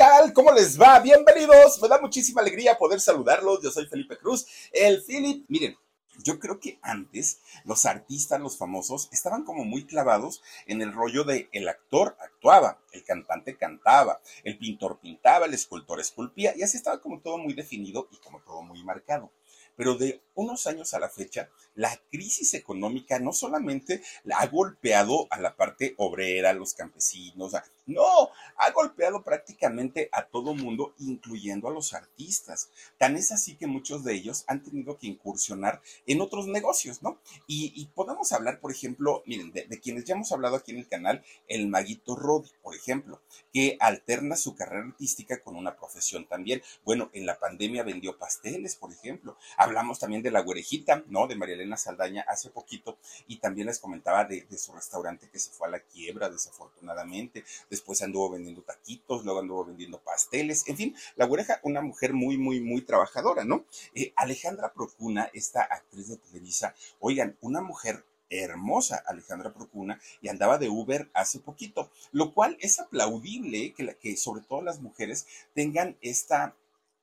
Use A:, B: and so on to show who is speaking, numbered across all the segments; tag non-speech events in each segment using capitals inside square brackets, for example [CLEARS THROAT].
A: tal? ¿Cómo les va? Bienvenidos. Me da muchísima alegría poder saludarlos. Yo soy Felipe Cruz, el Philip. Miren, yo creo que antes los artistas, los famosos, estaban como muy clavados en el rollo de el actor actuaba, el cantante cantaba, el pintor pintaba, el escultor esculpía, y así estaba como todo muy definido y como todo muy marcado. Pero de unos años a la fecha, la crisis económica no solamente ha golpeado a la parte obrera, a los campesinos, no, ha golpeado prácticamente a todo mundo, incluyendo a los artistas. Tan es así que muchos de ellos han tenido que incursionar en otros negocios, ¿no? Y, podemos hablar, por ejemplo, miren, de, quienes ya hemos hablado aquí en el canal, el Maguito Rodi, por ejemplo, que alterna su carrera artística con una profesión también. Bueno, en la pandemia vendió pasteles, por ejemplo. Hablamos también de la güerejita, ¿no? De María Elena Saldaña hace poquito y también les comentaba de, su restaurante que se fue a la quiebra, desafortunadamente. Anduvo vendiendo taquitos, luego anduvo vendiendo pasteles. En fin, la güereja, una mujer muy, muy, muy trabajadora, ¿no? Eh, Alejandra Procuna, esta actriz de Televisa, oigan, una mujer hermosa Alejandra Procuna y andaba de Uber hace poquito, lo cual es aplaudible que, que sobre todo las mujeres tengan esta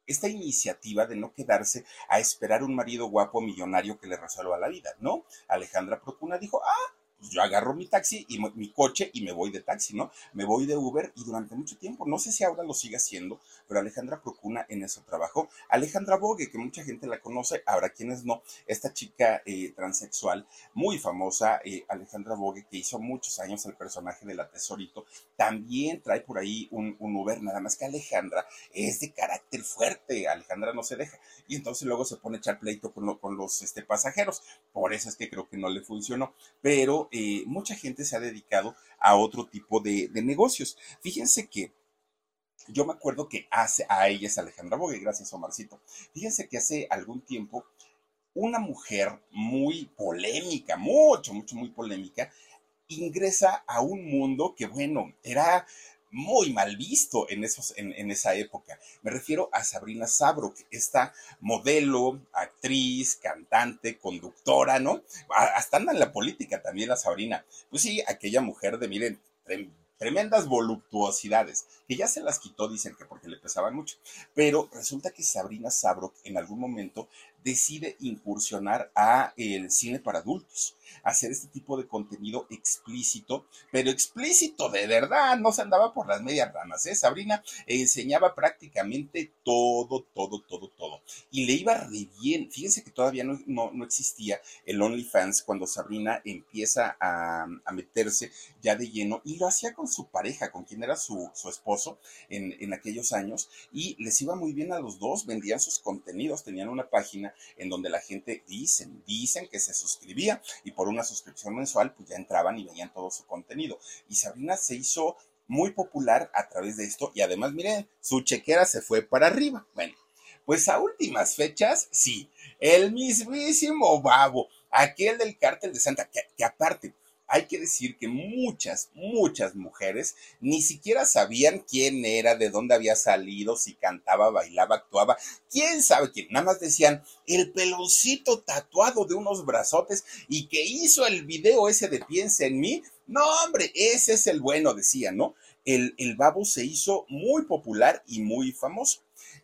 A: esta iniciativa de no quedarse a esperar un marido guapo millonario que le resuelva la vida, ¿no? Alejandra Procuna dijo, ah, pues yo agarro mi taxi y mi coche y me voy de taxi, ¿no? Me voy de Uber y durante mucho tiempo, no sé si ahora lo sigue haciendo, pero Alejandra Procuna en eso trabajó. Alejandra Bogue, que mucha gente la conoce, ahora quienes no, esta chica eh, transexual muy famosa, eh, Alejandra Bogue, que hizo muchos años el personaje de la Tesorito, también trae por ahí un, Uber, nada más que Alejandra es de carácter fuerte, Alejandra no se deja, y entonces luego se pone a echar pleito con, con los este, pasajeros, por eso es que creo que no le funcionó, pero eh, mucha gente se ha dedicado a otro tipo de, negocios. Fíjense que yo me acuerdo que hace, a ella es Alejandra Bogue, gracias Omarcito. Fíjense que hace algún tiempo una mujer muy polémica, mucho, mucho, muy polémica, ingresa a un mundo que, bueno, era muy mal visto en, esos, en, esa época. Me refiero a Sabrina Sabrok, esta modelo, actriz, cantante, conductora, ¿no? Hasta anda en la política también la Sabrina. Pues sí, aquella mujer de, miren, tremendas voluptuosidades, que ya se las quitó, dicen que porque le pesaban mucho. Pero resulta que Sabrina Sabrok en algún momento decide incursionar a el cine para adultos, hacer este tipo de contenido explícito, pero explícito de verdad, no se andaba por las medias ramas, ¿eh? Sabrina enseñaba prácticamente todo, todo, todo, todo. Y le iba re bien. Fíjense que todavía no, no, existía el OnlyFans cuando Sabrina empieza a, meterse ya de lleno y lo hacía con su pareja, con quien era su, esposo en, en aquellos años, y les iba muy bien a los dos, vendían sus contenidos, tenían una página en donde la gente dicen, dicen que se suscribía y por una suscripción mensual pues ya entraban y veían todo su contenido. Y Sabrina se hizo muy popular a través de esto y además miren, su chequera se fue para arriba. Bueno, pues a últimas fechas, sí, el mismísimo babo, aquel del cártel de Santa, que aparte, hay que decir que muchas, muchas mujeres ni siquiera sabían quién era, de dónde había salido, si cantaba, bailaba, actuaba, quién sabe quién. Nada más decían el peloncito tatuado de unos brazotes y que hizo el video ese de Piensa en mí. No, hombre, ese es el bueno, decían, ¿no? El, el babo se hizo muy popular y muy famoso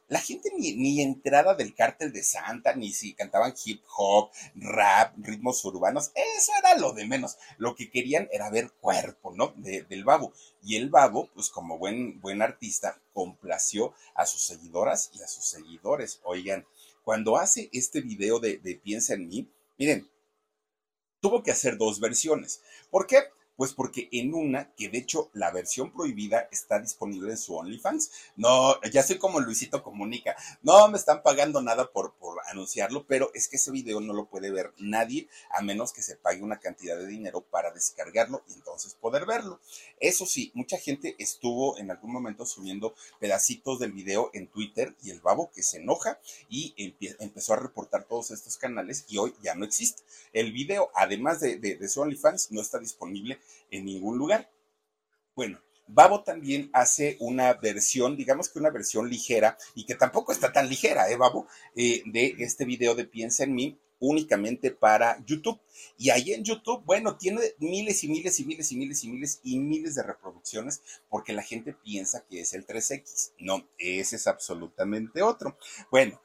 A: la gente ni, ni, enterada del cártel de Santa, ni si cantaban hip hop, rap, ritmos urbanos, eso era lo de menos. Lo que querían era ver cuerpo, ¿no? del babo. Y el babo, pues como buen, buen artista, complació a sus seguidoras y a sus seguidores. Oigan, cuando hace este video de, de Piensa en mí, miren, tuvo que hacer dos versiones. ¿Por qué? Pues porque en una, que de hecho la versión prohibida está disponible en su OnlyFans. No, ya soy como Luisito Comunica. No me están pagando nada por, por anunciarlo, pero es que ese video no lo puede ver nadie a menos que se pague una cantidad de dinero para descargarlo y entonces poder verlo. Eso sí, mucha gente estuvo en algún momento subiendo pedacitos del video en Twitter y el babo que se enoja y empezó a reportar todos estos canales y hoy ya no existe. El video, además de, de, de su OnlyFans, no está disponible en ningún lugar. Bueno, Babo también hace una versión, digamos que una versión ligera, y que tampoco está tan ligera, ¿eh, Babo? Eh, de este video de Piensa en mí, únicamente para YouTube. Y ahí en YouTube, bueno, tiene miles y miles y miles y miles y miles y miles de reproducciones porque la gente piensa que es el 3X. No, ese es absolutamente otro. Bueno,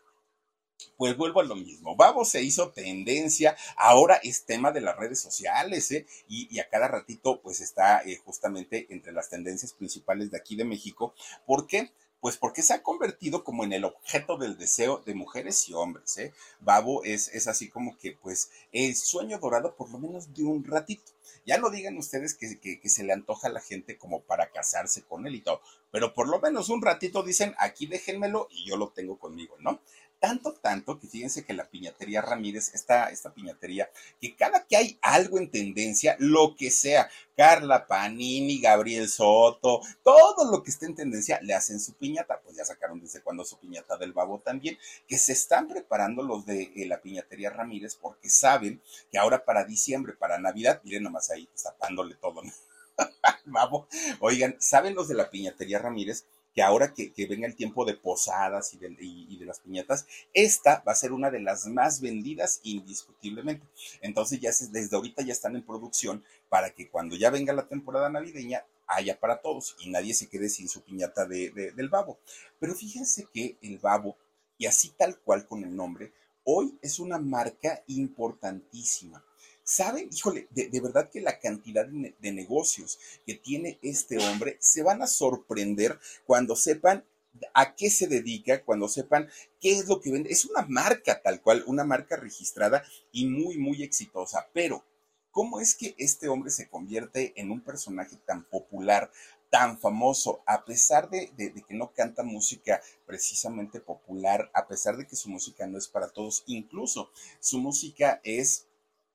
A: pues vuelvo a lo mismo. Babo se hizo tendencia, ahora es tema de las redes sociales, ¿eh? y, a cada ratito, pues está eh, justamente entre las tendencias principales de aquí de México. ¿Por qué? Pues porque se ha convertido como en el objeto del deseo de mujeres y hombres, ¿eh? Babo es, es así como que, pues, el sueño dorado por lo menos de un ratito. Ya no digan ustedes que, que, se le antoja a la gente como para casarse con él y todo, pero por lo menos un ratito dicen, aquí déjenmelo y yo lo tengo conmigo, ¿no? Tanto, tanto que fíjense que la piñatería Ramírez, esta, esta piñatería, que cada que hay algo en tendencia, lo que sea, Carla Panini, Gabriel Soto, todo lo que esté en tendencia, le hacen su piñata. Pues ya sacaron desde cuando su piñata del babo también, que se están preparando los de eh, la piñatería Ramírez porque saben que ahora para diciembre, para Navidad, miren nomás ahí, tapándole todo, ¿no? [LAUGHS] Babo. Oigan, ¿saben los de la piñatería Ramírez? Que ahora que, venga el tiempo de posadas y de, de, las piñatas, esta va a ser una de las más vendidas indiscutiblemente. Entonces ya desde ahorita ya están en producción para que cuando ya venga la temporada navideña haya para todos y nadie se quede sin su piñata de, del babo. Pero fíjense que el babo, y así tal cual con el nombre, hoy es una marca importantísima. ¿Saben? Híjole, de, verdad que la cantidad de, negocios que tiene este hombre se van a sorprender cuando sepan a qué se dedica, cuando sepan qué es lo que vende. Es una marca tal cual, una marca registrada y muy, muy exitosa. Pero, ¿cómo es que este hombre se convierte en un personaje tan popular, tan famoso, a pesar de, de, que no canta música precisamente popular, a pesar de que su música no es para todos, incluso su música es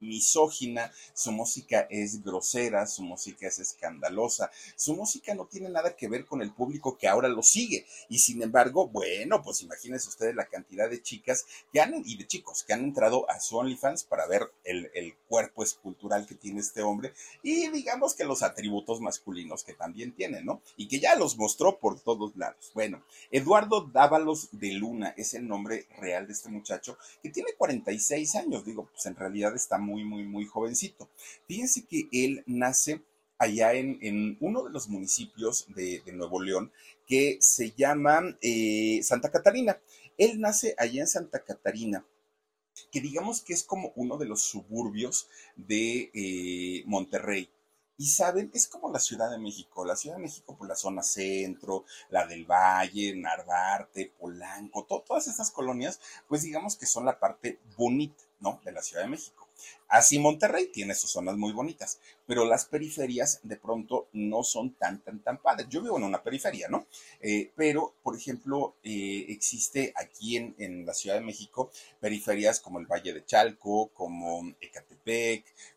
A: misógina, su música es grosera, su música es escandalosa, su música no tiene nada que ver con el público que ahora lo sigue. Y sin embargo, bueno, pues imagínense ustedes la cantidad de chicas que han, y de chicos que han entrado a su OnlyFans para ver el, el cuerpo escultural que tiene este hombre y digamos que los atributos masculinos que también tiene, ¿no? Y que ya los mostró por todos lados. Bueno, Eduardo Dávalos de Luna es el nombre real de este muchacho que tiene 46 años, digo, pues en realidad está muy muy, muy, muy jovencito. Fíjense que él nace allá en, uno de los municipios de, Nuevo León que se llama eh, Santa Catarina. Él nace allá en Santa Catarina que digamos que es como uno de los suburbios de eh, Monterrey. Y saben, es como la Ciudad de México. La Ciudad de México, por la zona centro, la del Valle, Narvarte, Polanco, todas estas colonias, pues digamos que son la parte bonita, ¿no? De la Ciudad de México. Así Monterrey tiene sus zonas muy bonitas, pero las periferias de pronto no son tan, tan, tan padres. Yo vivo en una periferia, ¿no? Eh, pero, por ejemplo, eh, existe aquí en, en, la Ciudad de México periferias como el Valle de Chalco, como Ecatepec,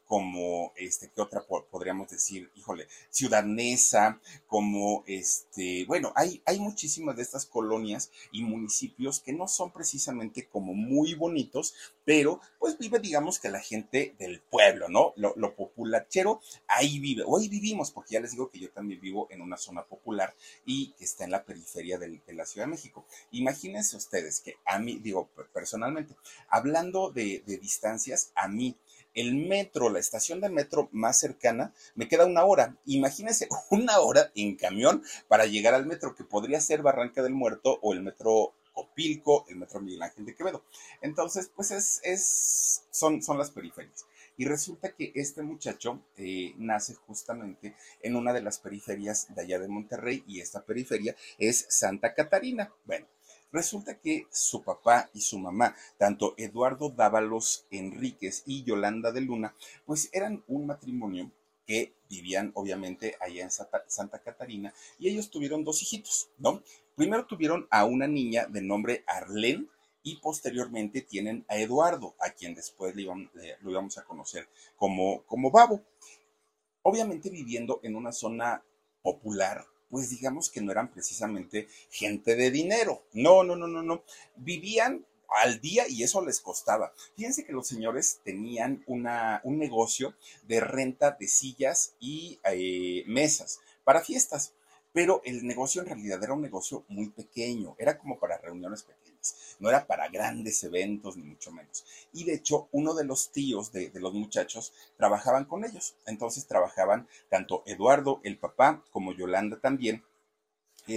A: como, este, ¿qué otra podríamos decir? Híjole, Ciudad Neza, como, este, bueno, hay, hay muchísimas de estas colonias y municipios que no son precisamente como muy bonitos, pero pues vive, digamos que la gente del pueblo, ¿no? Lo, lo populachero, ahí vive, hoy vivimos, porque ya les digo que yo también vivo en una zona popular y que está en la periferia de la Ciudad de México. Imagínense ustedes que a mí, digo, personalmente, hablando de distancias, a mí, el metro, la estación de metro más cercana, me queda una hora. Imagínense [LAUGHS] una hora en camión para llegar al metro, que podría ser Barranca del Muerto o el metro Copilco, el metro Miguel Ángel de Quevedo. Entonces, pues es, es son, son las periferias. Y resulta que este muchacho eh, nace justamente en una de las periferias de allá de Monterrey y esta periferia es Santa Catarina. Bueno, Resulta que su papá y su mamá, tanto Eduardo Dávalos Enríquez y Yolanda de Luna, pues eran un matrimonio que vivían obviamente allá en Santa, Catarina y ellos tuvieron dos hijitos, ¿no? Primero tuvieron a una niña de nombre Arlene y posteriormente tienen a Eduardo, a quien después le lo íbamos a conocer como, como Babo. Obviamente viviendo en una zona popular, pues digamos que no eran precisamente gente de dinero. No, no, no, no, no. Vivían al día y eso les costaba. Fíjense que los señores tenían una, un negocio de renta de sillas y eh, mesas para fiestas. pero el negocio en realidad era un negocio muy pequeño, era como para reuniones pequeñas, no era para grandes eventos ni mucho menos. Y de hecho, uno de los tíos de, los muchachos trabajaban con ellos, entonces trabajaban tanto Eduardo, el papá, como Yolanda también,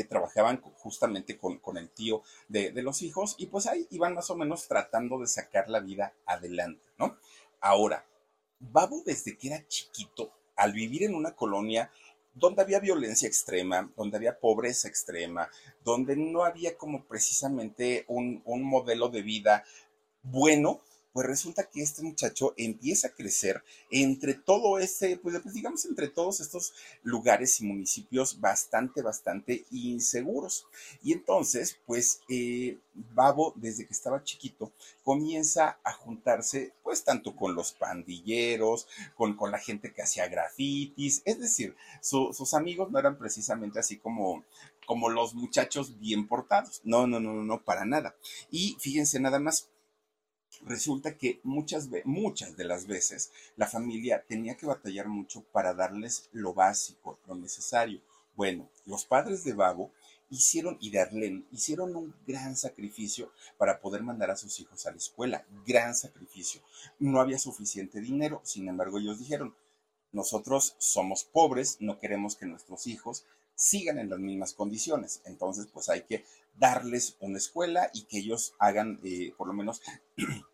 A: trabajaban justamente con, el tío de, de, los hijos y pues ahí iban más o menos tratando de sacar la vida adelante, ¿no? Ahora, Babo desde que era chiquito, al vivir en una colonia donde había violencia extrema, donde había pobreza extrema, donde no había como precisamente un, un modelo de vida bueno, pues resulta que este muchacho empieza a crecer entre todo ese, pues, digamos, entre todos estos lugares y municipios bastante, bastante inseguros. Y entonces, pues, eh, Babo, desde que estaba chiquito, comienza a juntarse, pues, tanto con los pandilleros, con, con la gente que hacía grafitis, es decir, sus amigos no eran precisamente así como como los muchachos bien portados. No, no, no, no, para nada. Y fíjense nada más, resulta que muchas, muchas de las veces la familia tenía que batallar mucho para darles lo básico, lo necesario. Bueno, los padres de Babo hicieron, y de hicieron un gran sacrificio para poder mandar a sus hijos a la escuela. Gran sacrificio. No había suficiente dinero, sin embargo ellos dijeron, nosotros somos pobres, no queremos que nuestros hijos sigan en las mismas condiciones. Entonces, pues hay que darles una escuela y que ellos hagan, eh, por lo menos, [CLEARS THROAT]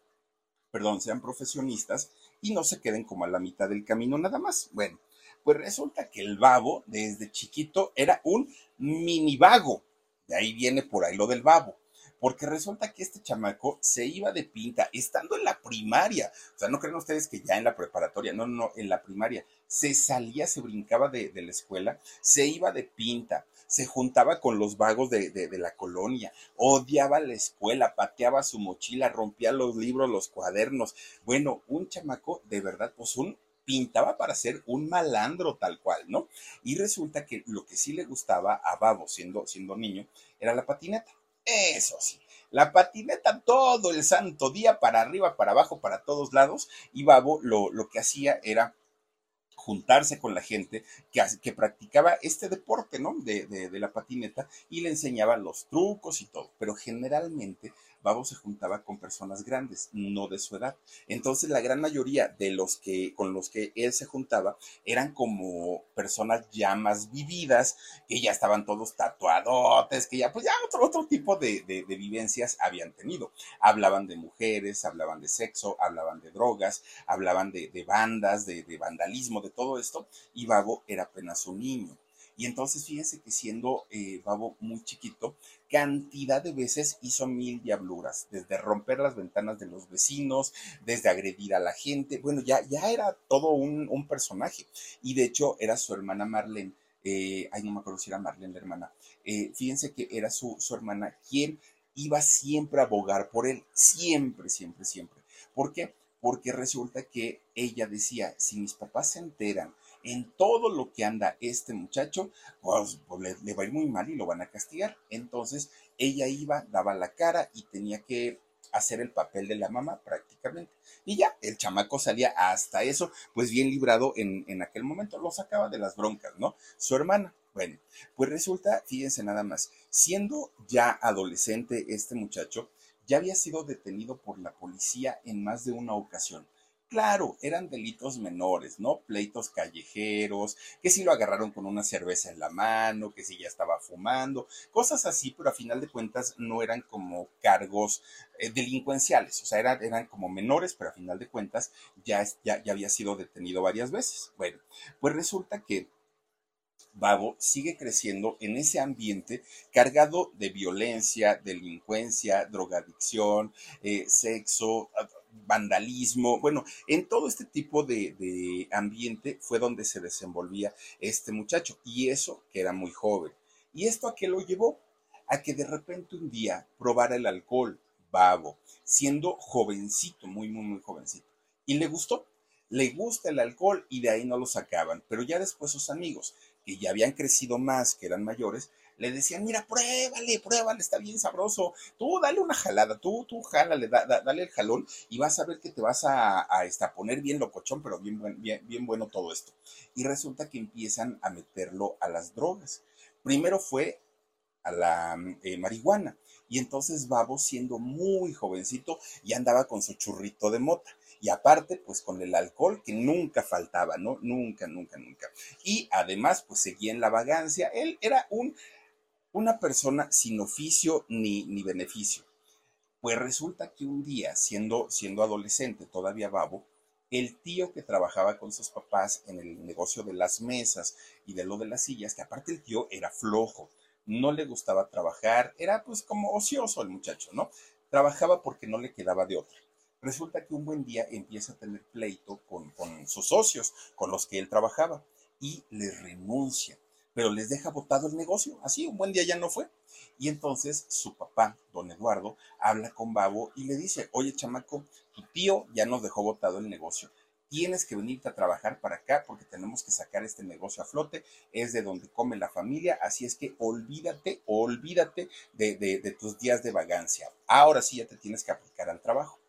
A: perdón, sean profesionistas y no se queden como a la mitad del camino nada más. Bueno, pues resulta que el babo desde chiquito era un mini vago. De ahí viene por ahí lo del babo porque resulta que este chamaco se iba de pinta estando en la primaria. O sea, no creen ustedes que ya en la preparatoria, no, no, en la primaria. Se salía, se brincaba de, la escuela, se iba de pinta, se juntaba con los vagos de, de, la colonia, odiaba la escuela, pateaba su mochila, rompía los libros, los cuadernos. Bueno, un chamaco de verdad, pues un pintaba para ser un malandro tal cual, ¿no? Y resulta que lo que sí le gustaba a Babo siendo, siendo niño era la patineta. Eso sí, la patineta todo el santo día, para arriba, para abajo, para todos lados, y Babo lo, lo que hacía era juntarse con la gente que, que practicaba este deporte, ¿no? De, de, de, la patineta y le enseñaba los trucos y todo. Pero generalmente Babo se juntaba con personas grandes, no de su edad. Entonces la gran mayoría de los que con los que él se juntaba eran como personas ya más vividas, que ya estaban todos tatuadotes, que ya pues ya otro, otro tipo de, de, vivencias habían tenido. Hablaban de mujeres, hablaban de sexo, hablaban de drogas, hablaban de, bandas, de, vandalismo, de todo esto, y Babo era apenas un niño. Y entonces fíjense que siendo eh, Babo muy chiquito, cantidad de veces hizo mil diabluras, desde romper las ventanas de los vecinos, desde agredir a la gente. Bueno, ya, ya era todo un, personaje. Y de hecho era su hermana Marlene. Eh, ay, no me acuerdo si era Marlene la hermana. Eh, fíjense que era su, su hermana quien iba siempre a abogar por él. Siempre, siempre, siempre. ¿Por qué? Porque resulta que ella decía, si mis papás se enteran en todo lo que anda este muchacho, pues, pues le, va a ir muy mal y lo van a castigar. Entonces ella iba, daba la cara y tenía que hacer el papel de la mamá prácticamente. Y ya, el chamaco salía hasta eso, pues bien librado en, en aquel momento, lo sacaba de las broncas, ¿no? Su hermana. Bueno, pues resulta, fíjense nada más, siendo ya adolescente este muchacho, ya había sido detenido por la policía en más de una ocasión. Claro, eran delitos menores, ¿no? Pleitos callejeros, que si lo agarraron con una cerveza en la mano, que si ya estaba fumando, cosas así, pero a final de cuentas no eran como cargos eh, delincuenciales, o sea, eran, eran, como menores, pero a final de cuentas ya, ya, ya había sido detenido varias veces. Bueno, pues resulta que Babo sigue creciendo en ese ambiente cargado de violencia, delincuencia, drogadicción, eh, sexo, vandalismo, bueno, en todo este tipo de, ambiente fue donde se desenvolvía este muchacho, y eso que era muy joven. ¿Y esto a qué lo llevó? A que de repente un día probara el alcohol, babo, siendo jovencito, muy, muy, muy jovencito. Y le gustó, le gusta el alcohol y de ahí no lo sacaban, pero ya después sus amigos, que ya habían crecido más, que eran mayores, le decían, mira, pruébale, pruébale, está bien sabroso, tú dale una jalada, tú, tú jálale, dale el jalón y vas a ver que te vas a, a, este, poner bien locochón, pero bien, bien, bien bueno todo esto. Y resulta que empiezan a meterlo a las drogas. Primero fue a la eh, marihuana. Y entonces Babo, siendo muy jovencito, ya andaba con su churrito de mota. Y aparte, pues con el alcohol que nunca faltaba, ¿no? Nunca, nunca, nunca. Y además, pues seguía en la vagancia. Él era un, una persona sin oficio ni, ni beneficio. Pues resulta que un día, siendo, siendo adolescente, todavía Babo, el tío que trabajaba con sus papás en el negocio de las mesas y de lo de las sillas, que aparte el tío era flojo, no le gustaba trabajar, era pues como ocioso el muchacho, ¿no? Trabajaba porque no le quedaba de otra. Resulta que un buen día empieza a tener pleito con, con sus socios, con los que él trabajaba, y le renuncia, pero les deja botado el negocio, así, un buen día ya no fue. Y entonces su papá, don Eduardo, habla con Babo y le dice, oye chamaco, tu tío ya nos dejó botado el negocio, tienes que venirte a trabajar para acá porque tenemos que sacar este negocio a flote, es de donde come la familia, así es que olvídate, olvídate de, tus días de vagancia. Ahora sí ya te tienes que aplicar al trabajo.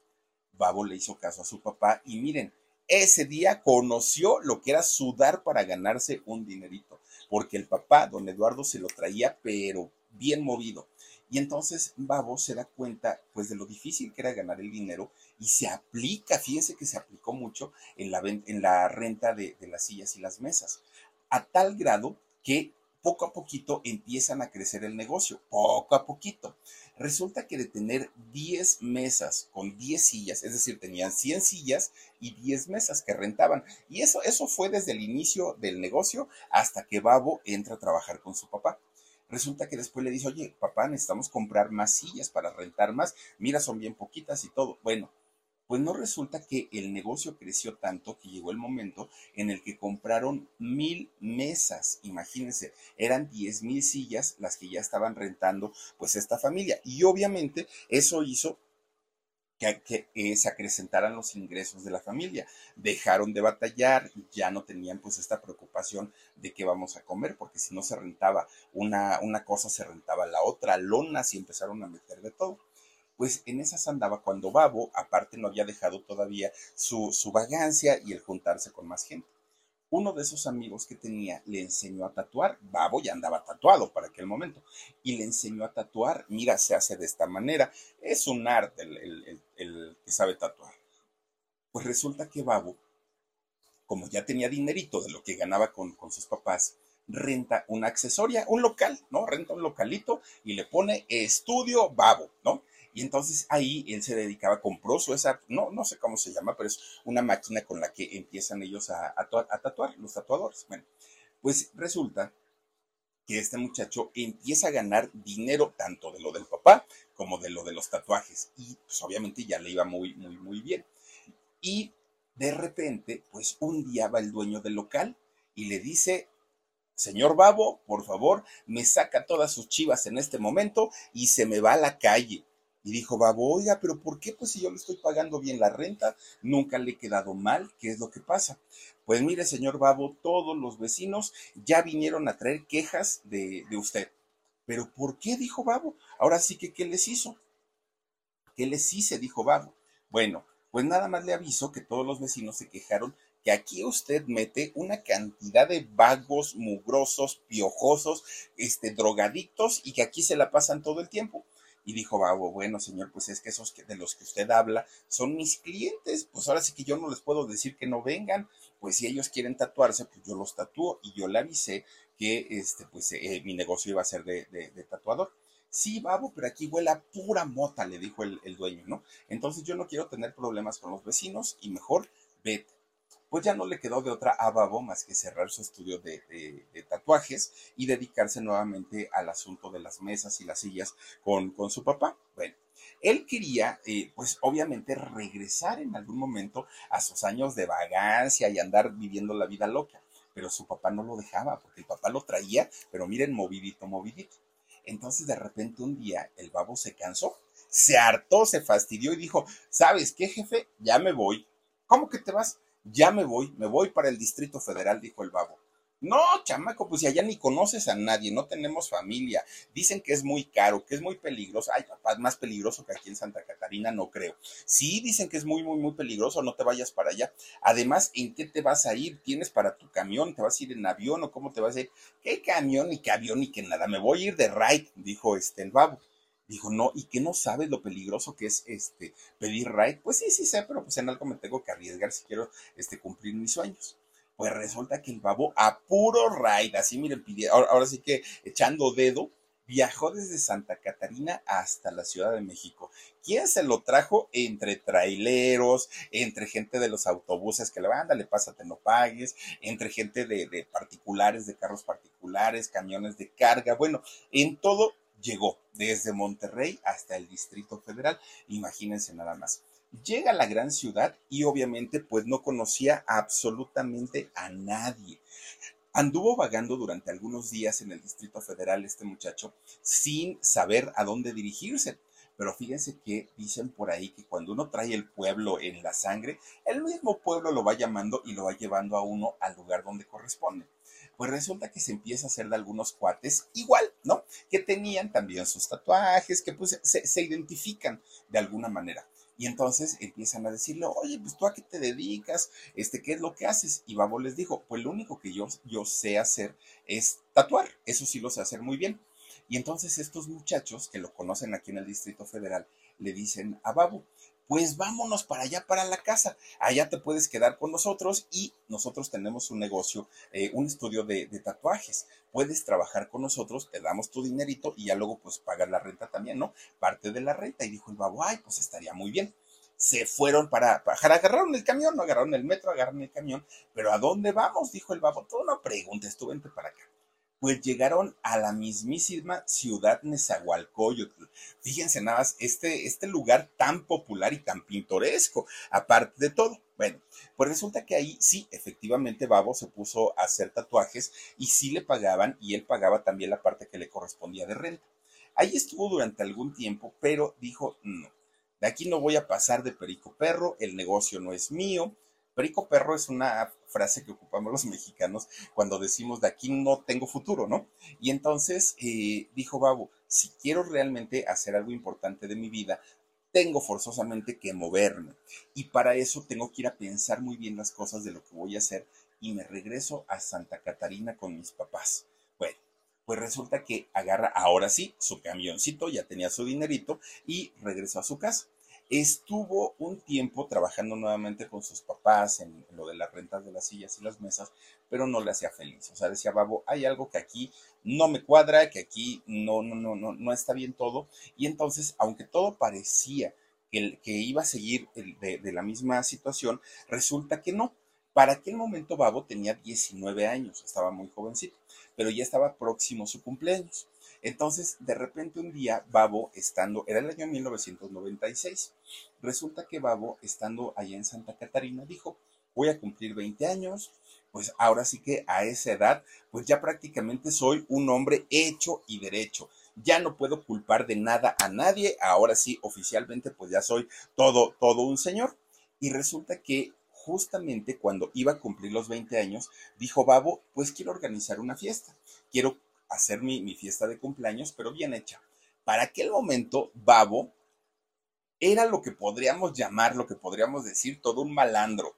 A: Babo le hizo caso a su papá y miren, ese día conoció lo que era sudar para ganarse un dinerito, porque el papá, don Eduardo, se lo traía, pero bien movido. Y entonces Babo se da cuenta pues de lo difícil que era ganar el dinero y se aplica, fíjense que se aplicó mucho en la, en la renta de, de las sillas y las mesas, a tal grado que poco a poquito empiezan a crecer el negocio, poco a poquito. Resulta que de tener 10 mesas con 10 sillas, es decir, tenían 100 sillas y 10 mesas que rentaban. Y eso, eso fue desde el inicio del negocio hasta que Babo entra a trabajar con su papá. Resulta que después le dice, oye, papá, necesitamos comprar más sillas para rentar más. Mira, son bien poquitas y todo. Bueno, pues no resulta que el negocio creció tanto que llegó el momento en el que compraron mil mesas. Imagínense, eran diez mil sillas las que ya estaban rentando pues esta familia. Y obviamente eso hizo que, se acrecentaran los ingresos de la familia. Dejaron de batallar, ya no tenían pues esta preocupación de qué vamos a comer, porque si no se rentaba una, una cosa, se rentaba la otra, lonas y empezaron a meter de todo. Pues en esas andaba cuando Babo, aparte no había dejado todavía su, su vagancia y el juntarse con más gente uno de esos amigos que tenía le enseñó a tatuar. Babo ya andaba tatuado para aquel momento. Y le enseñó a tatuar. Mira, se hace de esta manera. Es un arte el, que sabe tatuar. Pues resulta que Babo, como ya tenía dinerito de lo que ganaba con, con sus papás, renta una accesoria, un local, ¿no? Renta un localito y le pone estudio Babo, ¿no? Y entonces ahí él se dedicaba, compró su esa, no, no sé cómo se llama, pero es una máquina con la que empiezan ellos a, tatuar, los tatuadores. Bueno, pues resulta que este muchacho empieza a ganar dinero tanto de lo del papá como de lo de los tatuajes. Y pues obviamente ya le iba muy, muy, muy bien. Y de repente, pues un día va el dueño del local y le dice, señor Babo, por favor, me saca todas sus chivas en este momento y se me va a la calle. Y dijo Babo, oiga, pero ¿por qué? Pues si yo le estoy pagando bien la renta, nunca le he quedado mal, ¿qué es lo que pasa? Pues mire, señor Babo, todos los vecinos ya vinieron a traer quejas de, de usted. ¿Pero por qué? dijo Babo. Ahora sí que, ¿qué les hizo? ¿Qué les hice? dijo Babo. Bueno, pues nada más le aviso que todos los vecinos se quejaron que aquí usted mete una cantidad de vagos, mugrosos, piojosos, este, drogadictos y que aquí se la pasan todo el tiempo. Y dijo Babo, bueno, señor, pues es que esos de los que usted habla son mis clientes, pues ahora sí que yo no les puedo decir que no vengan, pues si ellos quieren tatuarse, pues yo los tatúo y yo le avisé que este, pues eh, mi negocio iba a ser de, tatuador. Sí, babo, pero aquí huele a pura mota, le dijo el, el, dueño, ¿no? Entonces yo no quiero tener problemas con los vecinos y mejor vete pues ya no le quedó de otra a Babo más que cerrar su estudio de, tatuajes y dedicarse nuevamente al asunto de las mesas y las sillas con, su papá. Bueno, él quería, eh, pues obviamente, regresar en algún momento a sus años de vagancia y andar viviendo la vida loca, pero su papá no lo dejaba, porque el papá lo traía, pero miren, movidito, movidito. Entonces, de repente, un día, el babo se cansó, se hartó, se fastidió y dijo, ¿sabes qué, jefe? Ya me voy. ¿Cómo que te vas? Ya me voy, me voy para el Distrito Federal, dijo el babo. No, chamaco, pues allá ni conoces a nadie, no tenemos familia. Dicen que es muy caro, que es muy peligroso. Ay, papá, más peligroso que aquí en Santa Catarina, no creo. Sí, dicen que es muy, muy, muy peligroso, no te vayas para allá. Además, ¿en qué te vas a ir? ¿Tienes para tu camión? ¿Te vas a ir en avión o cómo te vas a ir? ¿Qué camión, ni qué avión, ni qué nada? Me voy a ir de ride, dijo este el babo. Dijo, no, ¿y que no sabes lo peligroso que es este pedir ride? Pues sí, sí sé, pero pues en algo me tengo que arriesgar si quiero este, cumplir mis sueños. Pues resulta que el babo a puro ride, así miren, ahora, ahora sí que echando dedo, viajó desde Santa Catarina hasta la Ciudad de México. ¿Quién se lo trajo? Entre traileros, entre gente de los autobuses que le van, ándale, pásate, no pagues, entre gente de, de particulares, de carros particulares, camiones de carga, bueno, en todo llegó, desde Monterrey hasta el Distrito Federal, imagínense nada más. Llega a la gran ciudad y obviamente pues no conocía absolutamente a nadie. Anduvo vagando durante algunos días en el Distrito Federal este muchacho sin saber a dónde dirigirse. Pero fíjense que dicen por ahí que cuando uno trae el pueblo en la sangre, el mismo pueblo lo va llamando y lo va llevando a uno al lugar donde corresponde. Pues resulta que se empieza a hacer de algunos cuates igual, ¿no? Que tenían también sus tatuajes, que pues se, identifican de alguna manera. Y entonces empiezan a decirle, oye, pues tú a qué te dedicas, este, ¿qué es lo que haces? Y Babo les dijo, pues lo único que yo, yo sé hacer es tatuar, eso sí lo sé hacer muy bien. Y entonces estos muchachos que lo conocen aquí en el Distrito Federal le dicen a Babo, pues vámonos para allá, para la casa. Allá te puedes quedar con nosotros y nosotros tenemos un negocio, eh, un estudio de, tatuajes. Puedes trabajar con nosotros, te damos tu dinerito y ya luego pues pagas la renta también, ¿no? Parte de la renta. Y dijo el babo, ay, pues estaría muy bien. Se fueron para, para agarraron el camión, no agarraron el metro, agarraron el camión. Pero ¿a dónde vamos? Dijo el babo. Tú no preguntes, tú vente para acá pues llegaron a la mismísima ciudad Nezahualcóyotl. Fíjense nada más, este, este lugar tan popular y tan pintoresco, aparte de todo. Bueno, pues resulta que ahí sí, efectivamente, Babo se puso a hacer tatuajes y sí le pagaban y él pagaba también la parte que le correspondía de renta. Ahí estuvo durante algún tiempo, pero dijo, no, de aquí no voy a pasar de perico perro, el negocio no es mío, Perico perro es una frase que ocupamos los mexicanos cuando decimos de aquí no tengo futuro, ¿no? Y entonces eh, dijo Babu, si quiero realmente hacer algo importante de mi vida, tengo forzosamente que moverme. Y para eso tengo que ir a pensar muy bien las cosas de lo que voy a hacer y me regreso a Santa Catarina con mis papás. Bueno, pues resulta que agarra ahora sí su camioncito, ya tenía su dinerito y regresó a su casa. Estuvo un tiempo trabajando nuevamente con sus papás en, lo de las rentas de las sillas y las mesas, pero no le hacía feliz. O sea, decía, Babo, hay algo que aquí no me cuadra, que aquí no, no, no, no, no está bien todo. Y entonces, aunque todo parecía que, iba a seguir de, de la misma situación, resulta que no. Para aquel momento Babo tenía 19 años, estaba muy jovencito, pero ya estaba próximo su cumpleaños. Entonces, de repente un día, Babo, estando, era el año 1996, resulta que Babo, estando allá en Santa Catarina, dijo, voy a cumplir 20 años, pues ahora sí que a esa edad, pues ya prácticamente soy un hombre hecho y derecho. Ya no puedo culpar de nada a nadie, ahora sí, oficialmente, pues ya soy todo, todo un señor. Y resulta que justamente cuando iba a cumplir los 20 años, dijo Babo, pues quiero organizar una fiesta, quiero hacer mi, fiesta de cumpleaños, pero bien hecha. Para aquel momento, Babo era lo que podríamos llamar, lo que podríamos decir, todo un malandro,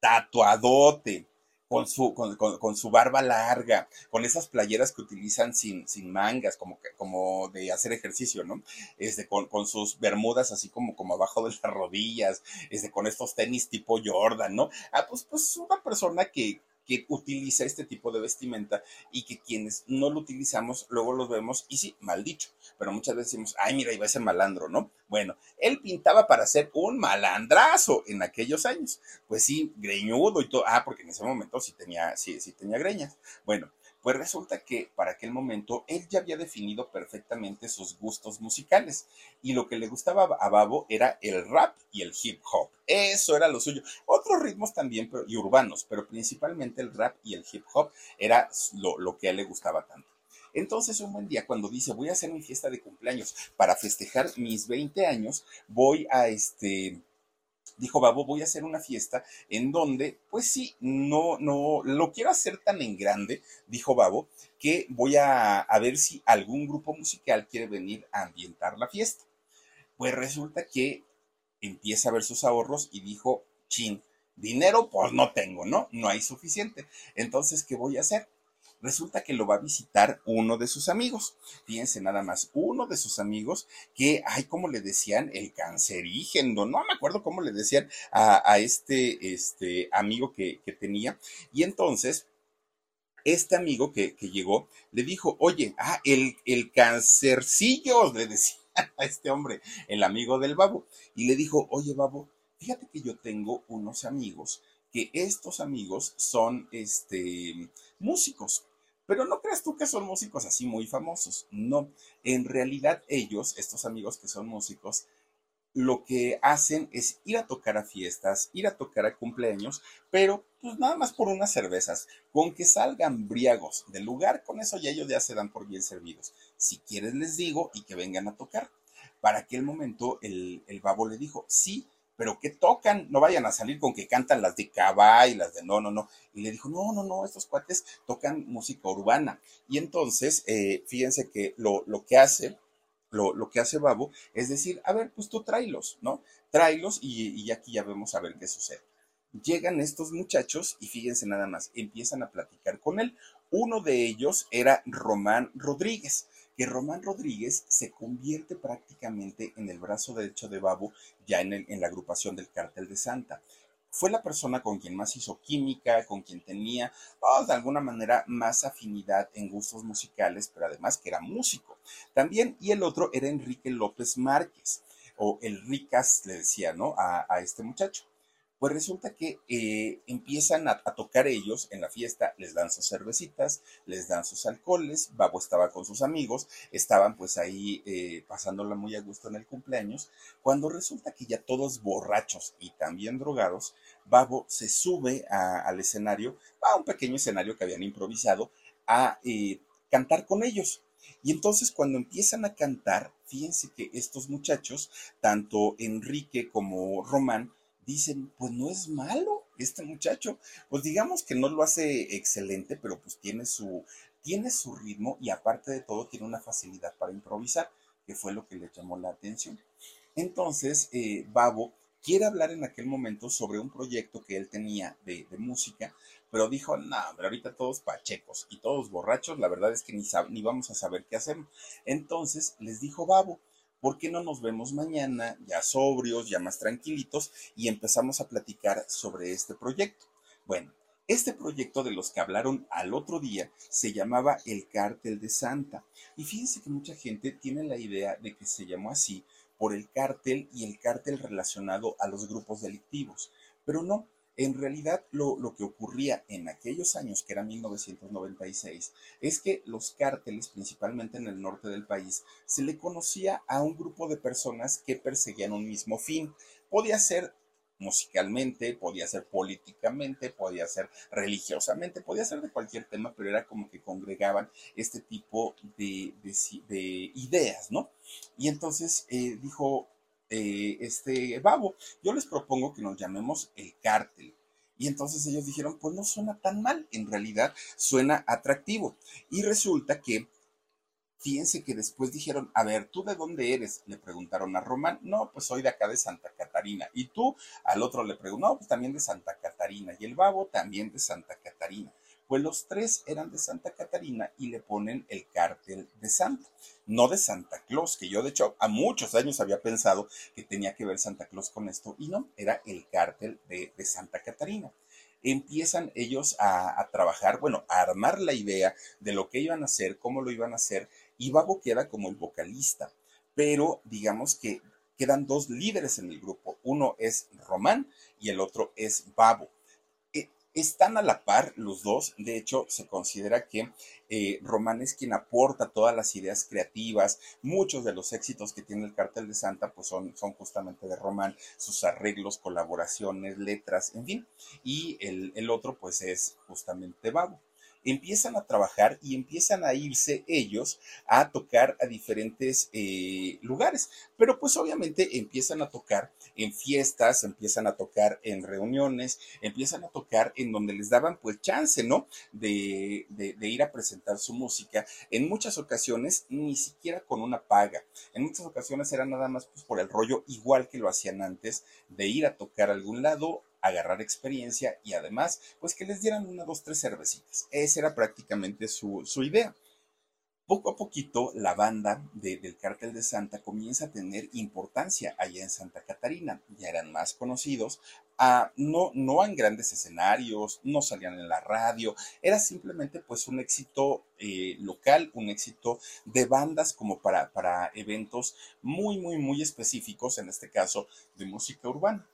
A: tatuadote, con su, con, su barba larga, con esas playeras que utilizan sin, sin mangas, como, como de hacer ejercicio, ¿no? Este, con, con sus bermudas así como, como abajo de las rodillas, este, con estos tenis tipo Jordan, ¿no? Ah, pues, pues una persona que, que utiliza este tipo de vestimenta y que quienes no lo utilizamos luego los vemos y sí, mal dicho, pero muchas veces decimos, ay, mira, iba a ser malandro, ¿no? Bueno, él pintaba para ser un malandrazo en aquellos años. Pues sí, greñudo y todo. Ah, porque en ese momento sí tenía, sí, sí tenía greñas. Bueno, pues resulta que para aquel momento él ya había definido perfectamente sus gustos musicales y lo que le gustaba a Babo era el rap y el hip hop. Eso era lo suyo. Otros ritmos también y urbanos, pero principalmente el rap y el hip hop era lo, lo que a él le gustaba tanto. Entonces, un buen día, cuando dice, voy a hacer mi fiesta de cumpleaños para festejar mis 20 años, voy a este dijo Babo, voy a hacer una fiesta en donde, pues sí, no, no, lo quiero hacer tan en grande, dijo Babo, que voy a, a ver si algún grupo musical quiere venir a ambientar la fiesta. Pues resulta que empieza a ver sus ahorros y dijo, chin, dinero pues no tengo, ¿no? No hay suficiente. Entonces, ¿qué voy a hacer? resulta que lo va a visitar uno de sus amigos. Fíjense nada más, uno de sus amigos que, ay, como le decían, el cancerígeno, no me acuerdo cómo le decían a, este, este amigo que, tenía. Y entonces, este amigo que, llegó le dijo, oye, ah, el, el cancercillo, le decía [LAUGHS] a este hombre, el amigo del babo. Y le dijo, oye, babo, fíjate que yo tengo unos amigos que estos amigos son este músicos pero no creas tú que son músicos así muy famosos. No, en realidad ellos, estos amigos que son músicos, lo que hacen es ir a tocar a fiestas, ir a tocar a cumpleaños, pero pues nada más por unas cervezas. Con que salgan briagos del lugar, con eso ya ellos ya se dan por bien servidos. Si quieres les digo y que vengan a tocar. Para aquel momento el, el babo le dijo, sí, pero que tocan, no vayan a salir con que cantan las de Cabá y las de no, no, no. Y le dijo, no, no, no, estos cuates tocan música urbana. Y entonces, eh, fíjense que lo, lo que hace, lo, lo, que hace Babo es decir, a ver, pues tú tráelos, ¿no? Tráelos y, y aquí ya vemos a ver qué sucede. Llegan estos muchachos y fíjense nada más, empiezan a platicar con él. Uno de ellos era Román Rodríguez que Román Rodríguez se convierte prácticamente en el brazo derecho de Babo ya en, la agrupación del Cártel de Santa. Fue la persona con quien más hizo química, con quien tenía oh, de alguna manera más afinidad en gustos musicales, pero además que era músico. También, y el otro era Enrique López Márquez, o el Ricas le decía, ¿no? a este muchacho. Pues resulta que eh, empiezan a, tocar ellos en la fiesta, les dan sus cervecitas, les dan sus alcoholes, Babo estaba con sus amigos, estaban pues ahí eh, pasándola muy a gusto en el cumpleaños, cuando resulta que ya todos borrachos y también drogados, Babo se sube al escenario, a un pequeño escenario que habían improvisado, a eh, cantar con ellos. Y entonces cuando empiezan a cantar, fíjense que estos muchachos, tanto Enrique como Román, dicen, pues no es malo este muchacho. Pues digamos que no lo hace excelente, pero pues tiene su, tiene su ritmo y aparte de todo tiene una facilidad para improvisar, que fue lo que le llamó la atención. Entonces, eh, Babo quiere hablar en aquel momento sobre un proyecto que él tenía de, música, pero dijo, no, ahorita todos pachecos y todos borrachos, la verdad es que ni, ni vamos a saber qué hacemos. Entonces les dijo Babo, ¿por qué no nos vemos mañana ya sobrios, ya más tranquilitos y empezamos a platicar sobre este proyecto? Bueno, este proyecto de los que hablaron al otro día se llamaba el Cártel de Santa. Y fíjense que mucha gente tiene la idea de que se llamó así por el cártel y el cártel relacionado a los grupos delictivos. Pero no, en realidad, lo, que ocurría en aquellos años, que era 1996, es que los cárteles, principalmente en el norte del país, se le conocía a un grupo de personas que perseguían un mismo fin. Podía ser musicalmente, podía ser políticamente, podía ser religiosamente, podía ser de cualquier tema, pero era como que congregaban este tipo de, ideas, ¿no? Y entonces eh, dijo eh, este babo. Yo les propongo que nos llamemos el cártel. Y entonces ellos dijeron, pues no suena tan mal, en realidad suena atractivo. Y resulta que, fíjense que después dijeron, a ver, ¿tú de dónde eres? Le preguntaron a Román, no, pues soy de acá de Santa Catarina. Y tú al otro le preguntó, no, pues también de Santa Catarina. Y el babo también de Santa Catarina. Pues los tres eran de Santa Catarina y le ponen el cártel de Santa, no de Santa Claus, que yo de hecho a muchos años había pensado que tenía que ver Santa Claus con esto, y no, era el cártel de, Santa Catarina empiezan ellos a, a, trabajar, bueno, a armar la idea de lo que iban a hacer, cómo lo iban a hacer, y Babo queda como el vocalista, pero digamos que quedan dos líderes en el grupo, uno es Román y el otro es Babo. Están a la par los dos, de hecho se considera que eh, Román es quien aporta todas las ideas creativas, muchos de los éxitos que tiene el Cártel de Santa pues son, son justamente de Román, sus arreglos, colaboraciones, letras, en fin, y el, el otro pues es justamente Babo. Empiezan a trabajar y empiezan a irse ellos a tocar a diferentes eh, lugares. Pero pues obviamente empiezan a tocar en fiestas, empiezan a tocar en reuniones, empiezan a tocar en donde les daban pues chance, ¿no? De, de, ir a presentar su música. En muchas ocasiones ni siquiera con una paga. En muchas ocasiones era nada más pues por el rollo igual que lo hacían antes de ir a tocar a algún lado agarrar experiencia y además, pues que les dieran una, dos, tres cervecitas. Esa era prácticamente su, idea. Poco a poquito, la banda del Cártel de Santa comienza a tener importancia allá en Santa Catarina. Ya eran más conocidos, no, no en grandes escenarios, no salían en la radio, era simplemente pues un éxito eh, local, un éxito de bandas como para, para eventos muy, muy, muy específicos, en este caso de música urbana.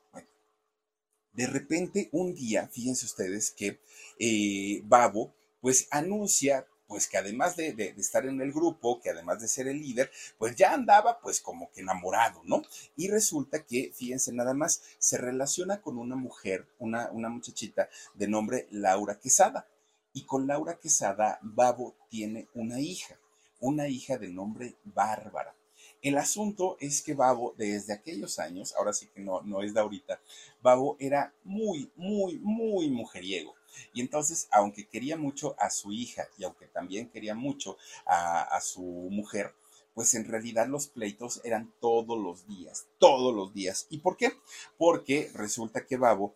A: De repente, un día, fíjense ustedes que eh, Babo, pues anuncia pues que además de, estar en el grupo, que además de ser el líder, pues ya andaba pues como que enamorado, ¿no? Y resulta que, fíjense nada más, se relaciona con una mujer, una, una muchachita de nombre Laura Quesada. Y con Laura Quesada, Babo tiene una hija, una hija de nombre Bárbara. El asunto es que Babo, desde aquellos años, ahora sí que no, no es de ahorita, Babo era muy, muy, muy mujeriego. Y entonces, aunque quería mucho a su hija y aunque también quería mucho a, su mujer, pues en realidad los pleitos eran todos los días, todos los días. ¿Y por qué? Porque resulta que Babo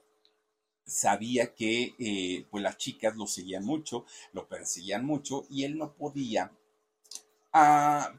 A: sabía que eh, pues las chicas lo seguían mucho, lo perseguían mucho y él no podía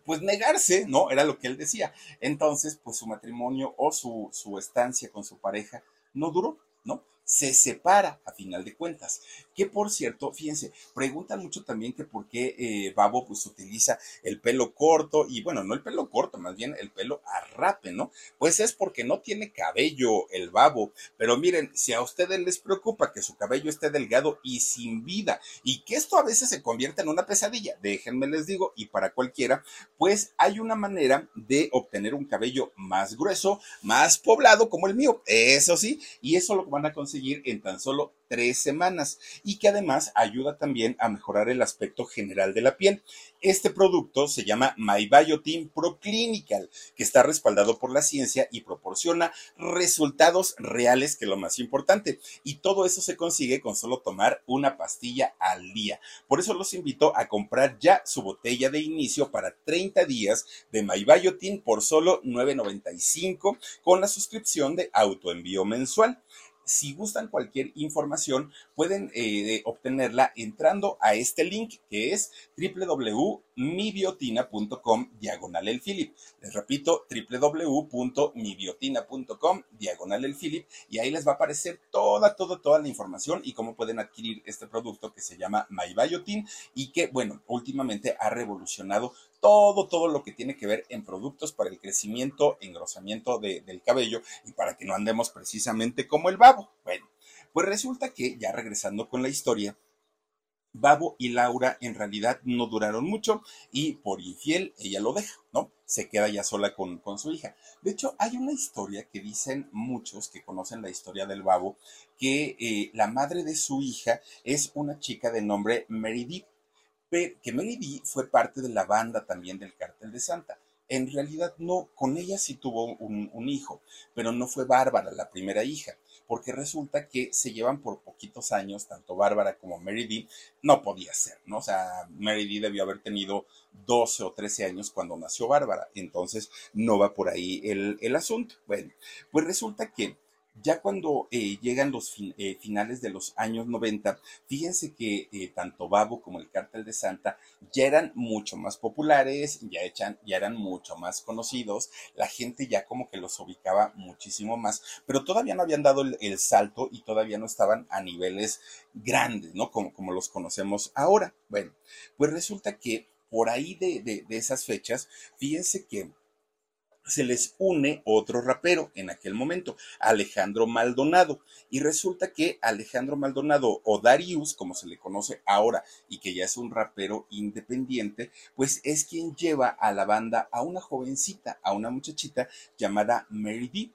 A: pues negarse, ¿no? Era lo que él decía. Entonces, pues su matrimonio o su, su estancia con su pareja no duró, ¿no? Se separa a final de cuentas. Que por cierto, fíjense, preguntan mucho también que por qué eh, Babo pues utiliza el pelo corto y bueno, no el pelo corto, más bien el pelo arrape, ¿no? Pues es porque no tiene cabello el Babo. Pero miren, si a ustedes les preocupa que su cabello esté delgado y sin vida y que esto a veces se convierte en una pesadilla, déjenme les digo, y para cualquiera, pues hay una manera de obtener un cabello más grueso, más poblado como el mío, eso sí, y eso lo van a conseguir en tan solo tres semanas y que además ayuda también a mejorar el aspecto general de la piel. Este producto se llama MyBiotin Pro Clinical, que está respaldado por la ciencia y proporciona resultados reales, que es lo más importante. Y todo eso se consigue con solo tomar una pastilla al día. Por eso los invito a comprar ya su botella de inicio para 30 días de MyBiotin por solo $9.95 con la suscripción de autoenvío mensual. Si gustan cualquier información, pueden eh, obtenerla entrando a este link que es www.mibiotina.com diagonal el Philip. Les repito, www.mibiotina.com diagonal el Philip y ahí les va a aparecer toda, toda, toda la información y cómo pueden adquirir este producto que se llama MyBiotin y que, bueno, últimamente ha revolucionado todo, todo lo que tiene que ver en productos para el crecimiento, engrosamiento del cabello y para que no andemos precisamente como el babo. Bueno, pues resulta que ya regresando con la historia, Babo y Laura en realidad no duraron mucho y por infiel ella lo deja, ¿no? Se queda ya sola con, con, su hija. De hecho, hay una historia que dicen muchos que conocen la historia del Babo, que eh, la madre de su hija es una chica de nombre Meredith que Melody fue parte de la banda también del Cártel de Santa. En realidad no, con ella sí tuvo un, hijo, pero no fue Bárbara la primera hija, porque resulta que se llevan por poquitos años, tanto Bárbara como Mary no podía ser, ¿no? O sea, Mary debió haber tenido 12 o 13 años cuando nació Bárbara, entonces no va por ahí el, el asunto. Bueno, pues resulta que ya cuando eh, llegan los eh, finales de los años 90, fíjense que eh, tanto Babo como el Cártel de Santa ya eran mucho más populares, ya, echan, ya eran mucho más conocidos, la gente ya como que los ubicaba muchísimo más, pero todavía no habían dado el, salto y todavía no estaban a niveles grandes, ¿no? Como, como los conocemos ahora. Bueno, pues resulta que por ahí de, de esas fechas, fíjense que se les une otro rapero en aquel momento, Alejandro Maldonado. Y resulta que Alejandro Maldonado o Darius, como se le conoce ahora y que ya es un rapero independiente, pues es quien lleva a la banda a una jovencita, a una muchachita llamada Mary D.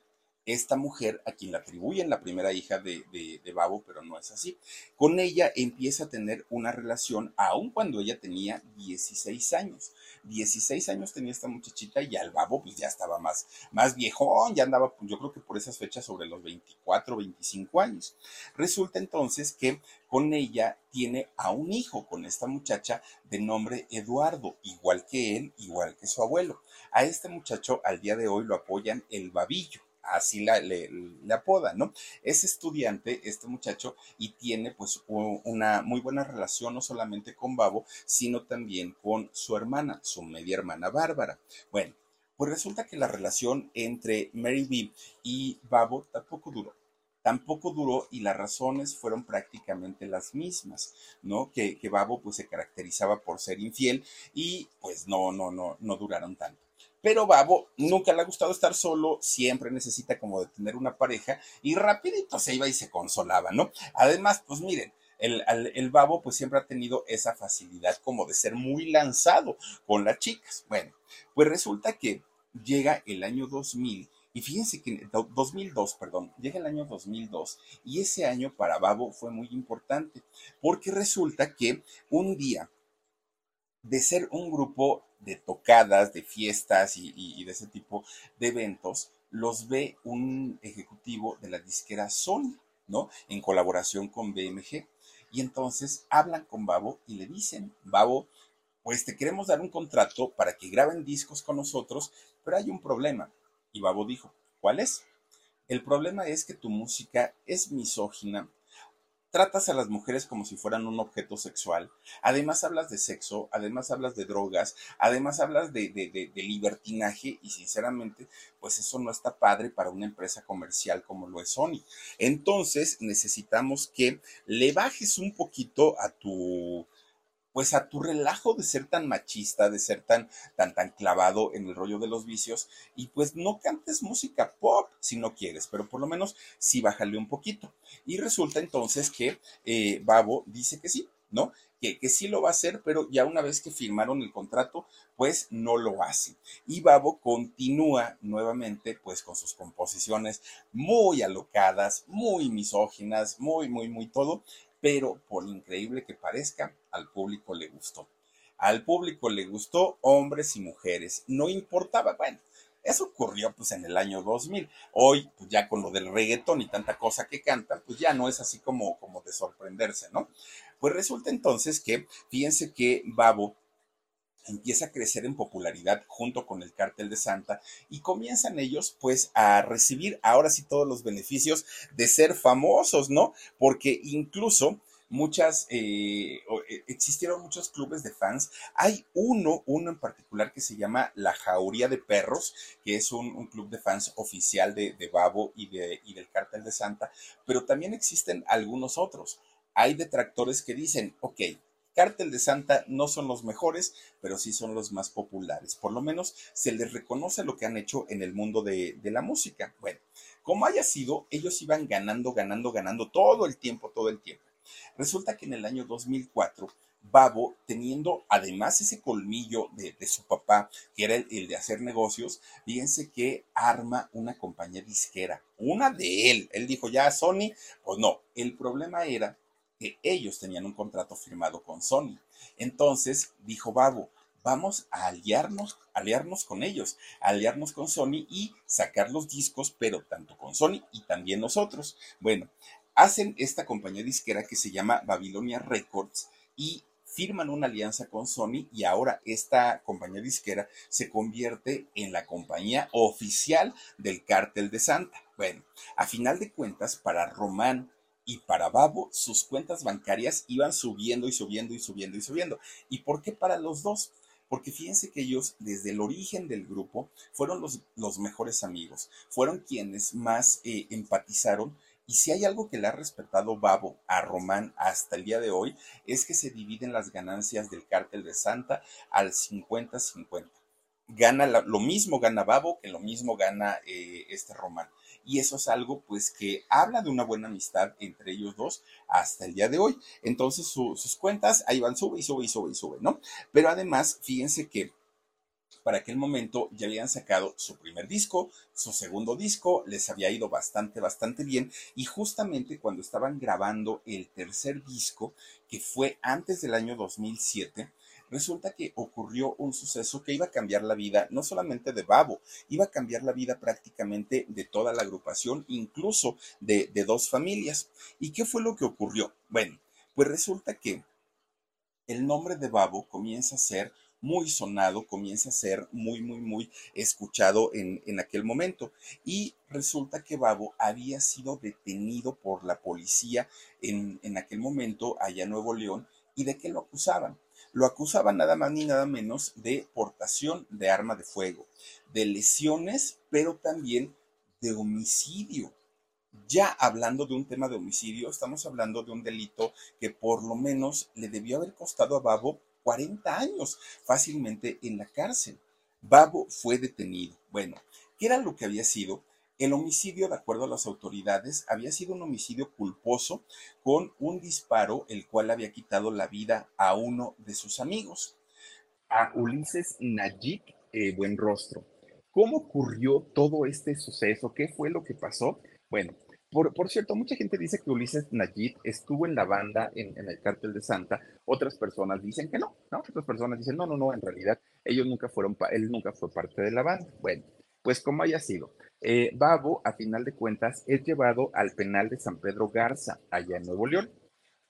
A: esta mujer a quien le atribuyen la primera hija de, de, Babo, pero no es así. Con ella empieza a tener una relación aun cuando ella tenía 16 años. 16 años tenía esta muchachita y al Babo pues ya estaba más, más viejón, ya andaba yo creo que por esas fechas sobre los 24, 25 años. Resulta entonces que con ella tiene a un hijo con esta muchacha de nombre Eduardo, igual que él, igual que su abuelo. A este muchacho al día de hoy lo apoyan el babillo así la, le, apoda, ¿no? Es estudiante este muchacho y tiene pues una muy buena relación no solamente con Babo, sino también con su hermana, su media hermana Bárbara. Bueno, pues resulta que la relación entre Mary B y Babo tampoco duró. Tampoco duró y las razones fueron prácticamente las mismas, ¿no? Que, que Babo pues se caracterizaba por ser infiel y pues no, no, no, no duraron tanto. Pero Babo nunca le ha gustado estar solo, siempre necesita como de tener una pareja y rapidito se iba y se consolaba, ¿no? Además, pues miren, el, el, babo pues siempre ha tenido esa facilidad como de ser muy lanzado con las chicas. Bueno, pues resulta que llega el año 2000 y fíjense que 2002, perdón, llega el año 2002 y ese año para Babo fue muy importante porque resulta que un día de ser un grupo de tocadas, de fiestas y, de ese tipo de eventos, los ve un ejecutivo de la disquera Sony, ¿no? En colaboración con BMG. Y entonces hablan con Babo y le dicen, Babo, pues te queremos dar un contrato para que graben discos con nosotros, pero hay un problema. Y Babo dijo, ¿cuál es? El problema es que tu música es misógina, tratas a las mujeres como si fueran un objeto sexual, además hablas de sexo, además hablas de drogas, además hablas de, de, libertinaje y sinceramente, pues eso no está padre para una empresa comercial como lo es Sony. Entonces necesitamos que le bajes un poquito a tu pues a tu relajo de ser tan machista, de ser tan, tan, tan clavado en el rollo de los vicios, y pues no cantes música pop si no quieres, pero por lo menos sí bájale un poquito. Y resulta entonces que eh, Babo dice que sí, ¿no? Que, que, sí lo va a hacer, pero ya una vez que firmaron el contrato, pues no lo hace. Y Babo continúa nuevamente, pues con sus composiciones muy alocadas, muy misóginas, muy, muy, muy todo, pero por increíble que parezca, al público le gustó. Al público le gustó hombres y mujeres, no importaba, bueno, eso ocurrió pues en el año 2000. Hoy, pues ya con lo del reggaetón y tanta cosa que cantan, pues ya no es así como, como de sorprenderse, ¿no? Pues resulta entonces que, fíjense que Babo empieza a crecer en popularidad junto con el cártel de Santa y comienzan ellos pues a recibir ahora sí todos los beneficios de ser famosos, ¿no? Porque incluso muchas, eh, eh, existieron muchos clubes de fans. Hay uno, uno en particular que se llama La Jauría de Perros, que es un, club de fans oficial de, de Babo y, de, y del Cártel de Santa, pero también existen algunos otros. Hay detractores que dicen, ok, Cártel de Santa no son los mejores, pero sí son los más populares. Por lo menos se les reconoce lo que han hecho en el mundo de, la música. Bueno, como haya sido, ellos iban ganando, ganando, ganando todo el tiempo, todo el tiempo. Resulta que en el año 2004, Babo, teniendo además ese colmillo de, su papá, que era el, de hacer negocios, fíjense que arma una compañía disquera, una de él. Él dijo, ya Sony, pues no, el problema era que ellos tenían un contrato firmado con Sony. Entonces dijo Babo, vamos a aliarnos, aliarnos con ellos, aliarnos con Sony y sacar los discos, pero tanto con Sony y también nosotros. Bueno, hacen esta compañía disquera que se llama Babilonia Records y firman una alianza con Sony y ahora esta compañía disquera se convierte en la compañía oficial del cártel de Santa. Bueno, a final de cuentas, para Román y para Babo sus cuentas bancarias iban subiendo y subiendo y subiendo y subiendo. ¿Y por qué para los dos? Porque fíjense que ellos desde el origen del grupo fueron los, los mejores amigos, fueron quienes más eh, empatizaron y si hay algo que le ha respetado Babo a Román hasta el día de hoy, es que se dividen las ganancias del cártel de Santa al 50-50. Gana lo mismo gana Babo que lo mismo gana eh, este Román y eso es algo pues que habla de una buena amistad entre ellos dos hasta el día de hoy. Entonces sus cuentas ahí van, sube y sube y sube y sube, ¿no? Pero además, fíjense que para aquel momento ya habían sacado su primer disco, su segundo disco, les había ido bastante, bastante bien y justamente cuando estaban grabando el tercer disco, que fue antes del año 2007, resulta que ocurrió un suceso que iba a cambiar la vida no solamente de Babo, iba a cambiar la vida prácticamente de toda la agrupación, incluso de, de dos familias. ¿Y qué fue lo que ocurrió? Bueno, pues resulta que el nombre de Babo comienza a ser muy sonado, comienza a ser muy, muy, muy escuchado en, en, aquel momento. Y resulta que Babo había sido detenido por la policía en, en aquel momento allá en Nuevo León. ¿Y de qué lo acusaban? Lo acusaban nada más ni nada menos de portación de arma de fuego, de lesiones, pero también de homicidio. Ya hablando de un tema de homicidio, estamos hablando de un delito que por lo menos le debió haber costado a Babo 40 años fácilmente en la cárcel. Babo fue detenido. Bueno, ¿qué era lo que había sido? El homicidio, de acuerdo a las autoridades, había sido un homicidio culposo con un disparo el cual había quitado la vida a uno de sus amigos. A Ulises Nayib eh, Buenrostro. ¿Cómo ocurrió todo este suceso? ¿Qué fue lo que pasó? Bueno, por, cierto, mucha gente dice que Ulises Nayib estuvo en la banda en, el cártel de Santa. Otras personas dicen que no, ¿no? Otras personas dicen, no, no, no, en realidad ellos nunca fueron, él nunca fue parte de la banda. Bueno, pues como haya sido. Eh, Babo, a final de cuentas, es llevado al penal de San Pedro Garza, allá en Nuevo León.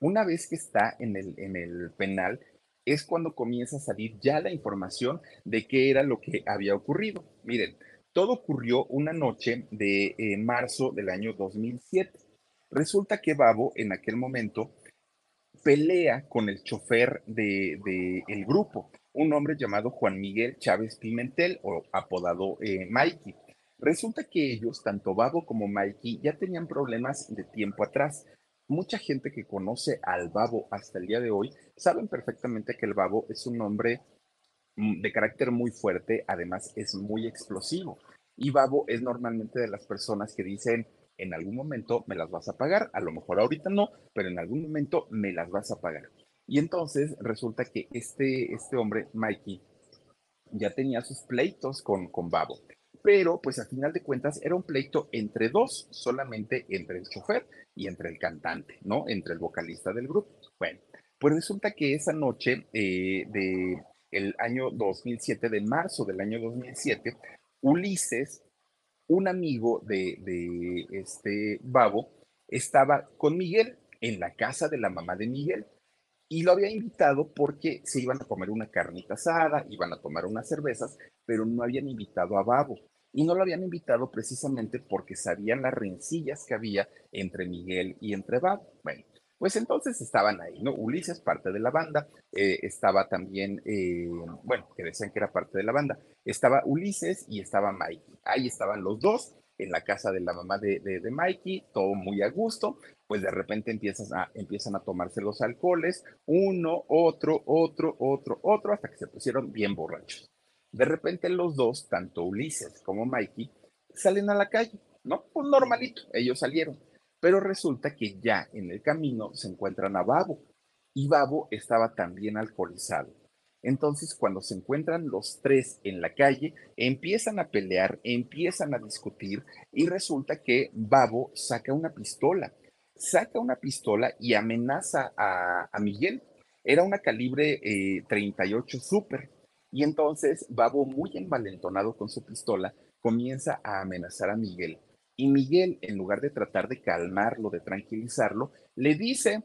A: Una vez que está en el, en el penal, es cuando comienza a salir ya la información de qué era lo que había ocurrido. Miren, todo ocurrió una noche de eh, marzo del año 2007. Resulta que Babo en aquel momento pelea con el chofer del de, el grupo, un hombre llamado Juan Miguel Chávez Pimentel o apodado eh, Mikey. Resulta que ellos, tanto Babo como Mikey, ya tenían problemas de tiempo atrás. Mucha gente que conoce al Babo hasta el día de hoy saben perfectamente que el Babo es un hombre de carácter muy fuerte, además es muy explosivo. Y Babo es normalmente de las personas que dicen, en algún momento me las vas a pagar, a lo mejor ahorita no, pero en algún momento me las vas a pagar. Y entonces resulta que este, este hombre, Mikey, ya tenía sus pleitos con, con Babo. Pero pues a final de cuentas era un pleito entre dos, solamente entre el chofer y entre el cantante, ¿no? Entre el vocalista del grupo. Bueno, pues resulta que esa noche eh, de el año 2007, de marzo del año 2007, Ulises, un amigo de, este Babo, estaba con Miguel en la casa de la mamá de Miguel y lo había invitado porque se iban a comer una carnita asada, iban a tomar unas cervezas, pero no habían invitado a Babo. Y no lo habían invitado precisamente porque sabían las rencillas que había entre Miguel y entre Babo. Bueno, pues entonces estaban ahí, ¿no? Ulises, parte de la banda, eh, estaba también, eh, bueno, que decían que era parte de la banda, estaba Ulises y estaba Mikey. Ahí estaban los dos en la casa de la mamá de, de, Mikey, todo muy a gusto, pues de repente empiezas a, empiezan a tomarse los alcoholes, uno, otro, otro, otro, otro, hasta que se pusieron bien borrachos. De repente los dos, tanto Ulises como Mikey, salen a la calle, ¿no? Pues normalito, ellos salieron pero resulta que ya en el camino se encuentran a Babo y Babo estaba también alcoholizado. Entonces, cuando se encuentran los tres en la calle, empiezan a pelear, empiezan a discutir y resulta que Babo saca una pistola. Saca una pistola y amenaza a, Miguel. Era una calibre 38 eh, Super. Y entonces Babo, muy envalentonado con su pistola, comienza a amenazar a Miguel y Miguel, en lugar de tratar de calmarlo, de tranquilizarlo, le dice,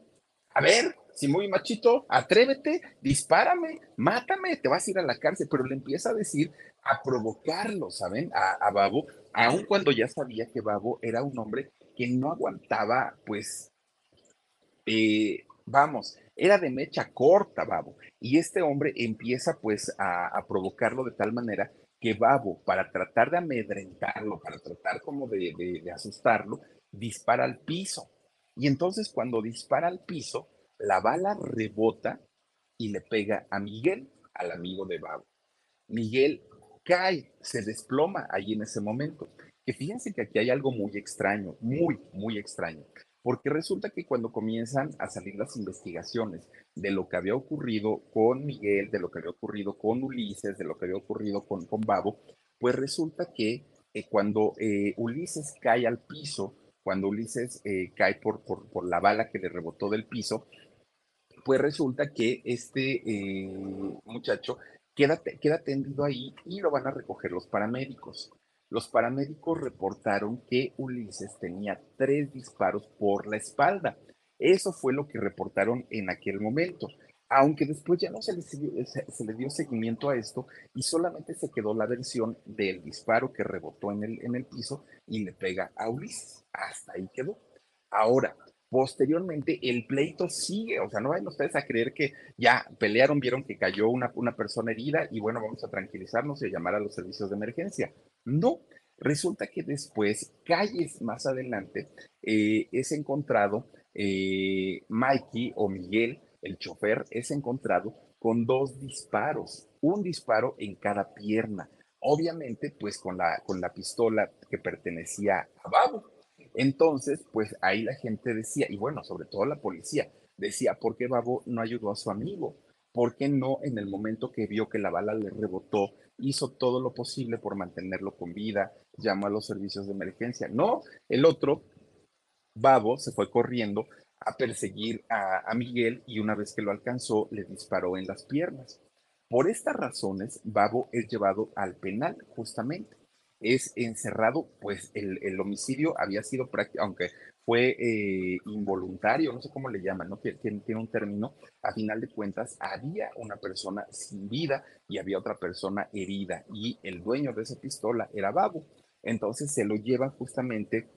A: a ver, si muy machito, atrévete, dispárame, mátame, te vas a ir a la cárcel, pero le empieza a decir, a provocarlo, ¿saben? A, Babo, aun cuando ya sabía que Babo era un hombre que no aguantaba, pues, eh, vamos, era de mecha corta, Babo. Y este hombre empieza pues a provocarlo de tal manera que Babo, para tratar de amedrentarlo, para tratar como de, asustarlo, dispara al piso. Y entonces cuando dispara al piso, la bala rebota y le pega a Miguel, al amigo de Babo. Miguel cae, se desploma ahí en ese momento. Que fíjense que aquí hay algo muy extraño, muy, muy extraño.
B: Porque resulta que cuando comienzan a salir las investigaciones de lo que había ocurrido con Miguel, de lo que había ocurrido con Ulises, de lo que había ocurrido con, con Babo, pues resulta que eh, cuando eh, Ulises cae al piso, cuando Ulises eh, cae por, por, por, la bala que le rebotó del piso, pues resulta que este muchacho queda, queda tendido ahí y lo van a recoger los paramédicos. Los paramédicos reportaron que Ulises tenía tres disparos por la espalda. Eso fue lo que reportaron en aquel momento. Aunque después ya no se le, dio seguimiento a esto y solamente se quedó la versión del disparo que rebotó en el, en el piso y le pega a Ulises. Hasta ahí quedó. Ahora, Posteriormente, el pleito sigue, o sea, no vayan ustedes a creer que ya pelearon, vieron que cayó una, una persona herida y bueno, vamos a tranquilizarnos y llamar a los servicios de emergencia. No, resulta que después, calles más adelante, eh, es encontrado eh, Mikey o Miguel, el chofer, es encontrado con dos disparos, un disparo en cada pierna. Obviamente, pues con la, con la pistola que pertenecía a Babo. Entonces, pues ahí la gente decía, y bueno, sobre todo la policía, decía, ¿por qué Babo no ayudó a su amigo? ¿Por qué no en el momento que vio que la bala le rebotó, hizo todo lo posible por mantenerlo con vida, llamó a los servicios de emergencia? No, el otro, Babo, se fue corriendo a perseguir a, a Miguel y una vez que lo alcanzó, le disparó en las piernas. Por estas razones, Babo es llevado al penal, justamente es encerrado, pues el, homicidio había sido práctico, aunque fue eh, involuntario, no sé cómo le llaman, ¿no? Tiene, tiene un término, a final de cuentas había una persona sin vida y había otra persona herida y el dueño de esa pistola era Babo. Entonces se lo llevan justamente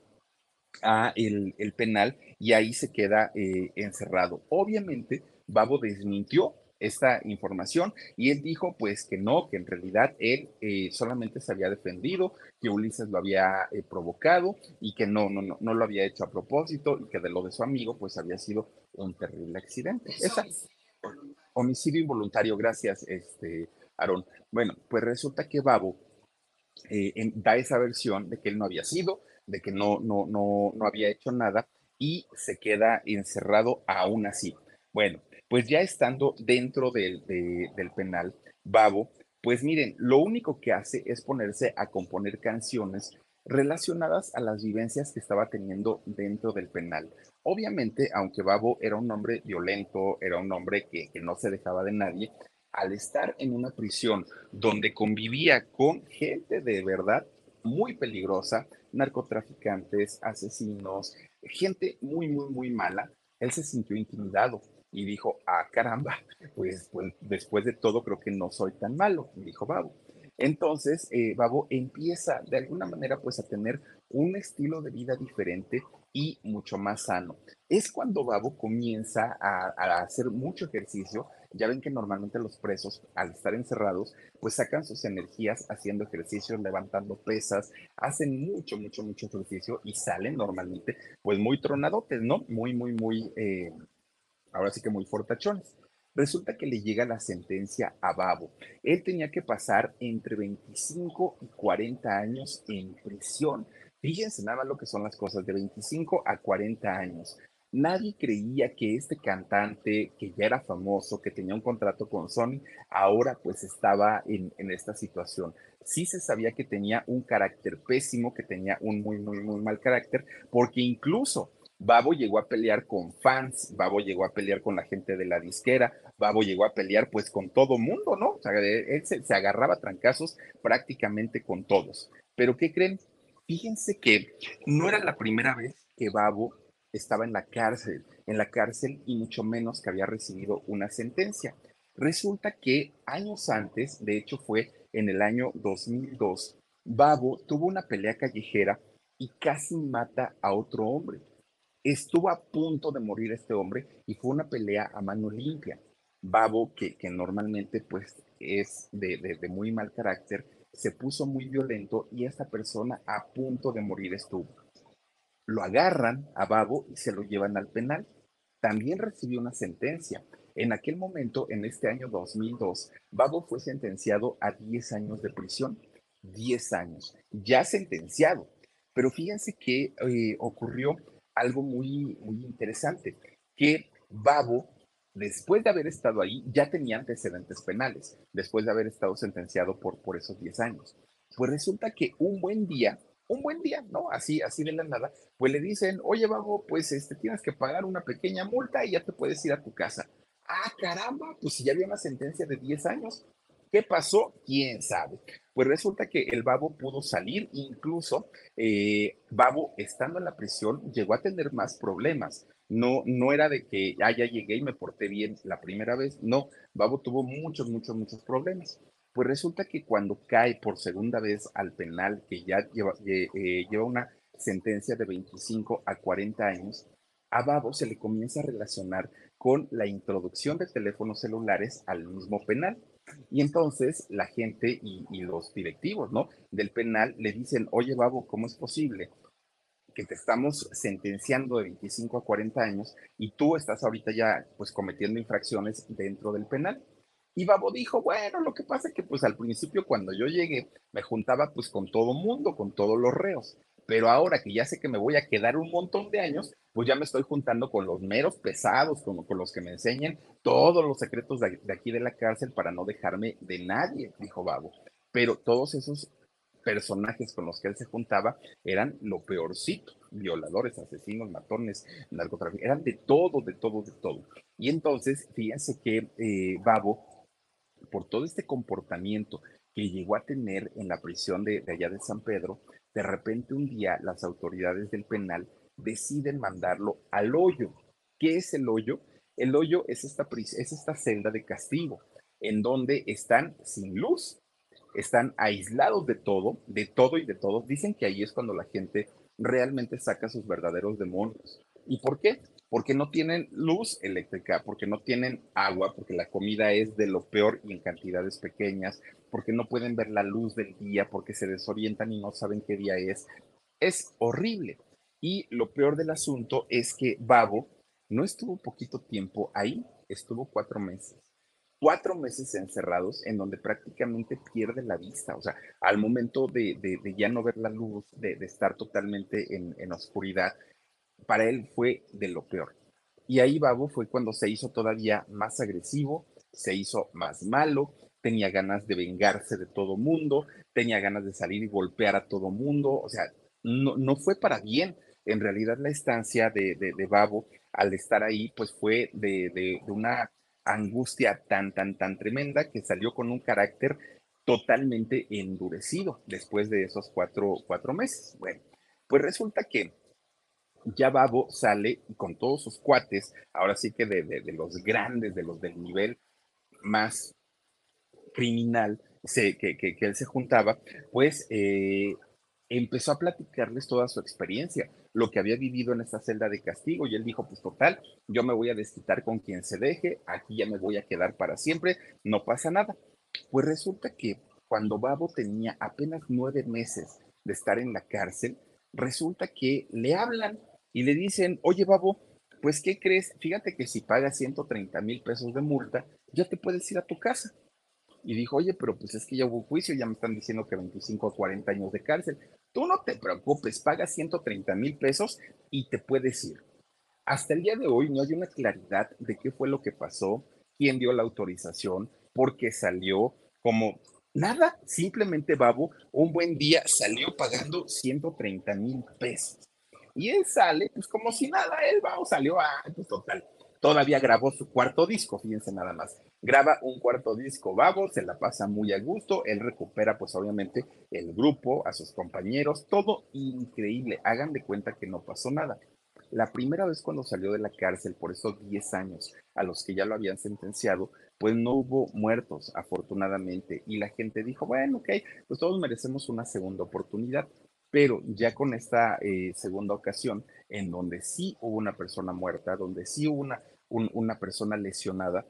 B: a el, penal y ahí se queda eh, encerrado. Obviamente, Babo desmintió esta información y él dijo pues que no, que en realidad él eh, solamente se había defendido, que Ulises lo había eh, provocado y que no, no, no, no lo había hecho a propósito y que de lo de su amigo pues había sido un terrible accidente. Esa, homicidio involuntario, gracias, este, Aarón. Bueno, pues resulta que Babo eh, da esa versión de que él no había sido, de que no, no, no, no había hecho nada y se queda encerrado aún así. Bueno, pues ya estando dentro del, penal, Babo, pues miren, lo único que hace es ponerse a componer canciones relacionadas a las vivencias que estaba teniendo dentro del penal. Obviamente, aunque Babo era un hombre violento, era un hombre que, que, no se dejaba de nadie, al estar en una prisión donde convivía con gente de verdad muy peligrosa, narcotraficantes, asesinos, gente muy, muy, muy mala, él se sintió intimidado y dijo, ah, caramba, [LAUGHS] pues, pues, después de todo creo que no soy tan malo, dijo Babo. Entonces, eh, Babo empieza de alguna manera pues a tener un estilo de vida diferente y mucho más sano. Es cuando Babo comienza a, hacer mucho ejercicio. Ya ven que normalmente los presos, al estar encerrados, pues sacan sus energías haciendo ejercicio, levantando pesas, hacen mucho, mucho, mucho ejercicio y salen normalmente pues muy tronadotes, ¿no? Muy, muy, muy eh, ahora sí que muy fortachones. Resulta que le llega la sentencia a Babo. Él tenía que pasar entre 25 y 40 años en prisión. Fíjense nada lo que son las cosas, de 25 a 40 años. Nadie creía que este cantante, que ya era famoso, que tenía un contrato con Sony, ahora pues estaba en, en esta situación. Sí se sabía que tenía un carácter pésimo, que tenía un muy, muy, muy mal carácter, porque incluso Babo llegó a pelear con fans, Babo llegó a pelear con la gente de la disquera, Babo llegó a pelear pues con todo mundo, ¿no? O sea, él se, se agarraba trancazos prácticamente con todos. Pero ¿qué creen? Fíjense que no era la primera vez que Babo estaba en la cárcel, en la cárcel y mucho menos que había recibido una sentencia. Resulta que años antes, de hecho fue en el año 2002, Babo tuvo una pelea callejera y casi mata a otro hombre. Estuvo a punto de morir este hombre y fue una pelea a mano limpia. Babo, que, normalmente pues es de, de, muy mal carácter, se puso muy violento y esta persona a punto de morir estuvo. Lo agarran a Babo y se lo llevan al penal. También recibió una sentencia. En aquel momento, en este año 2002, Babo fue sentenciado a 10 años de prisión. 10 años, ya sentenciado. Pero fíjense que eh, ocurrió algo muy, muy interesante, que Babo, después de haber estado ahí, ya tenía antecedentes penales, después de haber estado sentenciado por, por esos 10 años. Pues resulta que un buen día, un buen día, ¿no? Así, así de la nada, pues le dicen, oye, Babo, pues este, tienes que pagar una pequeña multa y ya te puedes ir a tu casa. Ah, caramba, pues si ya había una sentencia de 10 años, ¿Qué pasó? ¿Quién sabe? Pues resulta que el babo pudo salir, incluso eh, Babo, estando en la prisión, llegó a tener más problemas. No, no era de que ah, ya llegué y me porté bien la primera vez. No, Babo tuvo muchos, muchos, muchos problemas. Pues resulta que cuando cae por segunda vez al penal, que ya lleva, eh, lleva una sentencia de 25 a 40 años, a Babo se le comienza a relacionar con la introducción de teléfonos celulares al mismo penal. Y entonces la gente y, los directivos, ¿no? Del penal le dicen, oye, Babo, ¿cómo es posible que te estamos sentenciando de 25 a 40 años y tú estás ahorita ya, pues, cometiendo infracciones dentro del penal? Y Babo dijo, bueno, lo que pasa es que pues al principio cuando yo llegué me juntaba pues con todo mundo, con todos los reos, pero ahora que ya sé que me voy a quedar un montón de años, pues ya me estoy juntando con los meros pesados, con, con los que me enseñan todos los secretos de, aquí de la cárcel para no dejarme de nadie, dijo Babo. Pero todos esos personajes con los que él se juntaba eran lo peorcito, violadores, asesinos, matones, narcotraficantes, eran de todo, de todo, de todo. Y entonces, fíjense que eh, Babo, por todo este comportamiento que llegó a tener en la prisión de allá de San Pedro, de repente un día las autoridades del penal deciden mandarlo al hoyo. ¿Qué es el hoyo? El hoyo es esta, es esta celda de castigo, en donde están sin luz, están aislados de todo, de todo y de todos. Dicen que ahí es cuando la gente realmente saca sus verdaderos demonios. ¿Y por qué? Porque no tienen luz eléctrica, porque no tienen agua, porque la comida es de lo peor y en cantidades pequeñas, porque no pueden ver la luz del día, porque se desorientan y no saben qué día es. Es horrible. Y lo peor del asunto es que Babo no estuvo poquito tiempo ahí, estuvo cuatro meses. Cuatro meses encerrados en donde prácticamente pierde la vista. O sea, al momento de, ya no ver la luz, de, estar totalmente en, oscuridad, para él fue de lo peor. Y ahí Babo fue cuando se hizo todavía más agresivo, se hizo más malo, tenía ganas de vengarse de todo mundo, tenía ganas de salir y golpear a todo mundo, o sea, no, no fue para bien en realidad la estancia de, de, Babo al estar ahí, pues fue de, de, una angustia tan, tan, tan tremenda que salió con un carácter totalmente endurecido después de esos cuatro, cuatro meses. Bueno, pues resulta que ya Babo sale con todos sus cuates, ahora sí que de, de, los grandes, de los del nivel más criminal que, que, que, él se juntaba, pues eh, empezó a platicarles toda su experiencia lo que había vivido en esta celda de castigo y él dijo, pues total, yo me voy a desquitar con quien se deje, aquí ya me voy a quedar para siempre, no pasa nada. Pues resulta que cuando Babo tenía apenas nueve meses de estar en la cárcel, resulta que le hablan y le dicen, oye Babo, pues ¿qué crees? Fíjate que si pagas 130 mil pesos de multa, ya te puedes ir a tu casa y dijo, oye, pero pues es que ya hubo juicio, ya me están diciendo que 25 o 40 años de cárcel. Tú no te preocupes, paga 130 mil pesos y te puedes ir. Hasta el día de hoy no hay una claridad de qué fue lo que pasó, quién dio la autorización, por qué salió, como nada, simplemente Babo un buen día salió pagando 130 mil pesos. Y él sale, pues como si nada, él va salió a, pues total, todavía grabó su cuarto disco, fíjense nada más graba un cuarto disco Babo, se la pasa muy a gusto, él recupera pues obviamente el grupo, a sus compañeros, todo increíble, hagan de cuenta que no pasó nada. La primera vez cuando salió de la cárcel por esos 10 años a los que ya lo habían sentenciado, pues no hubo muertos, afortunadamente, y la gente dijo, bueno, ok, pues todos merecemos una segunda oportunidad, pero ya con esta eh, segunda ocasión, en donde sí hubo una persona muerta, donde sí hubo una, una persona lesionada,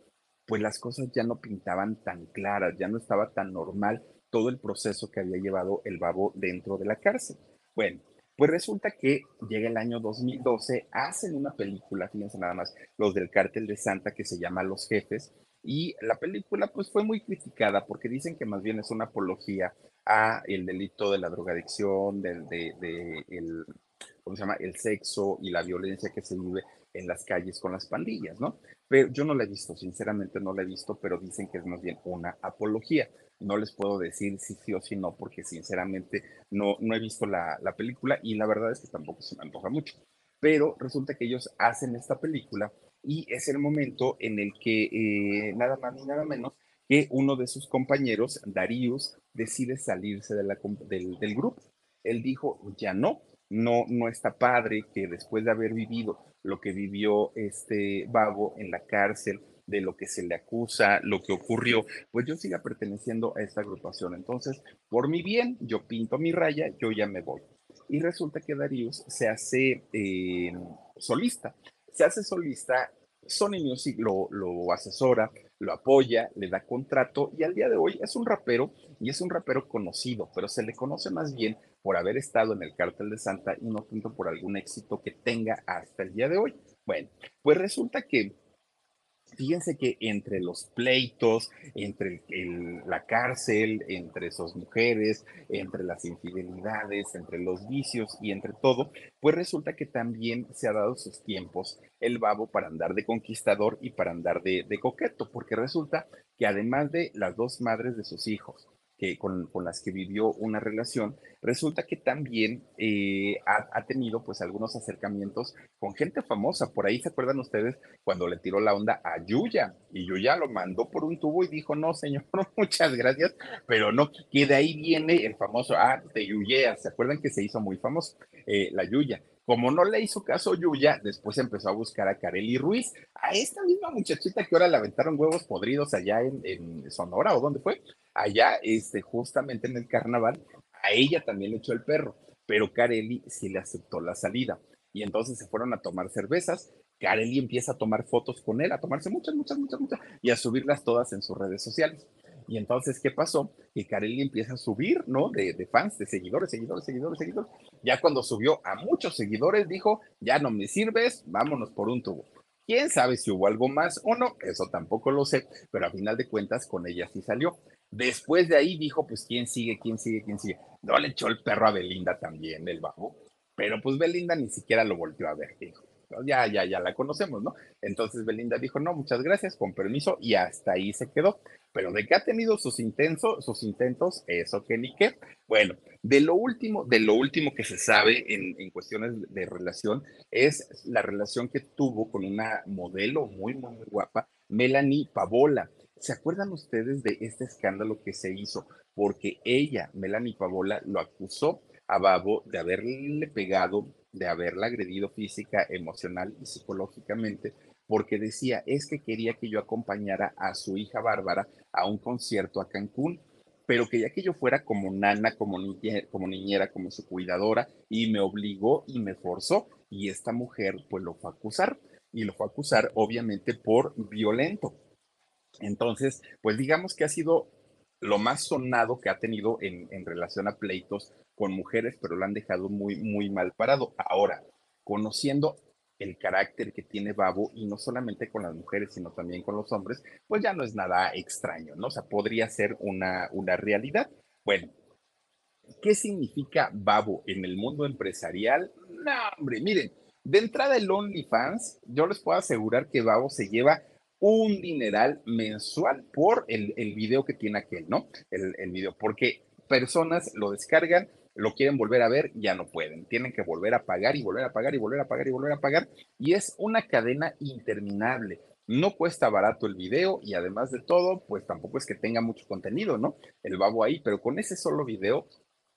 B: pues las cosas ya no pintaban tan claras, ya no estaba tan normal todo el proceso que había llevado el babo dentro de la cárcel. Bueno, pues resulta que llega el año 2012, hacen una película, fíjense nada más, los del cártel de Santa que se llama Los Jefes, y la película pues fue muy criticada porque dicen que más bien es una apología a el delito de la drogadicción, del, de, el, ¿cómo se llama? El sexo y la violencia que se vive en las calles con las pandillas, ¿no? Pero yo no la he visto, sinceramente no la he visto, pero dicen que es más bien una apología. No les puedo decir si sí o si no, porque sinceramente no, no he visto la, la película y la verdad es que tampoco se me antoja mucho. Pero resulta que ellos hacen esta película y es el momento en el que eh, nada más ni nada menos que uno de sus compañeros, Darius, decide salirse del, grupo. Él dijo, ya no, no, no está padre que después de haber vivido lo que vivió este Babo en la cárcel, de lo que se le acusa, lo que ocurrió, pues yo siga perteneciendo a esta agrupación. Entonces, por mi bien, yo pinto mi raya, yo ya me voy. Y resulta que Darius se hace eh, solista se hace solista, Sony Music lo, lo asesora, lo apoya, le da contrato y al día de hoy es un rapero y es un rapero conocido, pero se le conoce más bien por haber estado en el cártel de Santa y no tanto por algún éxito que tenga hasta el día de hoy. Bueno, pues resulta que Fíjense que entre los pleitos, entre la cárcel, entre esas mujeres, entre las infidelidades, entre los vicios y entre todo, pues resulta que también se ha dado sus tiempos el babo para andar de conquistador y para andar de coqueto, porque resulta que además de las dos madres de sus hijos, con, las que vivió una relación, resulta que también eh, ha, tenido pues algunos acercamientos con gente famosa. Por ahí se acuerdan ustedes cuando le tiró la onda a Yuya y Yuya lo mandó por un tubo y dijo, no, señor, [LAUGHS] muchas gracias, pero no, que de ahí viene el famoso, ah, Yuyea, ¿se acuerdan que se hizo muy famoso eh, la Yuya? Como no le hizo caso Yuya, después empezó a buscar a Kareli Ruiz, a esta misma muchachita que ahora le aventaron huevos podridos allá en, Sonora, ¿o dónde fue? allá, este, justamente en el carnaval, a ella también le echó el perro, pero Carelli sí le aceptó la salida. Y entonces se fueron a tomar cervezas. Carelli empieza a tomar fotos con él, a tomarse muchas, muchas, muchas, muchas, y a subirlas todas en sus redes sociales. Y entonces, ¿qué pasó? Que Carelli empieza a subir, ¿no? De, fans, de seguidores, seguidores, seguidores, seguidores. Ya cuando subió a muchos seguidores, dijo, ya no me sirves, vámonos por un tubo. ¿Quién sabe si hubo algo más o no? Eso tampoco lo sé, pero a final de cuentas con ella sí salió. Después de ahí dijo, pues, ¿quién sigue? ¿Quién sigue? ¿Quién sigue? No le echó el perro a Belinda también, el bajo. Pero pues Belinda ni siquiera lo volvió a ver, dijo. Ya, ya, ya la conocemos, ¿no? Entonces Belinda dijo, no, muchas gracias, con permiso, y hasta ahí se quedó. Pero de que ha tenido sus intentos, sus intentos, eso que ni qué. Bueno, de lo último, de lo último que se sabe en, en cuestiones de relación es la relación que tuvo con una modelo muy, muy guapa, Melanie Pavola. ¿Se acuerdan ustedes de este escándalo que se hizo? Porque ella, Melanie Pavola, lo acusó a Babo de haberle pegado, de haberla agredido física, emocional y psicológicamente, porque decía, es que quería que yo acompañara a su hija Bárbara a un concierto a Cancún, pero quería que yo fuera como nana, como, como niñera, como su cuidadora, y me obligó y me forzó, y esta mujer pues lo fue a acusar, y lo fue a acusar obviamente por violento entonces, pues digamos que ha sido lo más sonado que ha tenido en, relación a pleitos con mujeres, pero lo han dejado muy, muy mal parado. Ahora, conociendo el carácter que tiene Babo, y no solamente con las mujeres, sino también con los hombres, pues ya no es nada extraño, ¿no? O sea, podría ser una, una realidad. Bueno, ¿qué significa Babo en el mundo empresarial? No, hombre, miren, de entrada el OnlyFans, yo les puedo asegurar que Babo se lleva un dineral mensual por el, el video que tiene aquel, ¿no? El, el video, porque personas lo descargan, lo quieren volver a ver, ya no pueden. Tienen que volver a pagar y volver a pagar y volver a pagar y volver a pagar. Y es una cadena interminable. No cuesta barato el video y además de todo, pues tampoco es que tenga mucho contenido, ¿no? El babo ahí, pero con ese solo video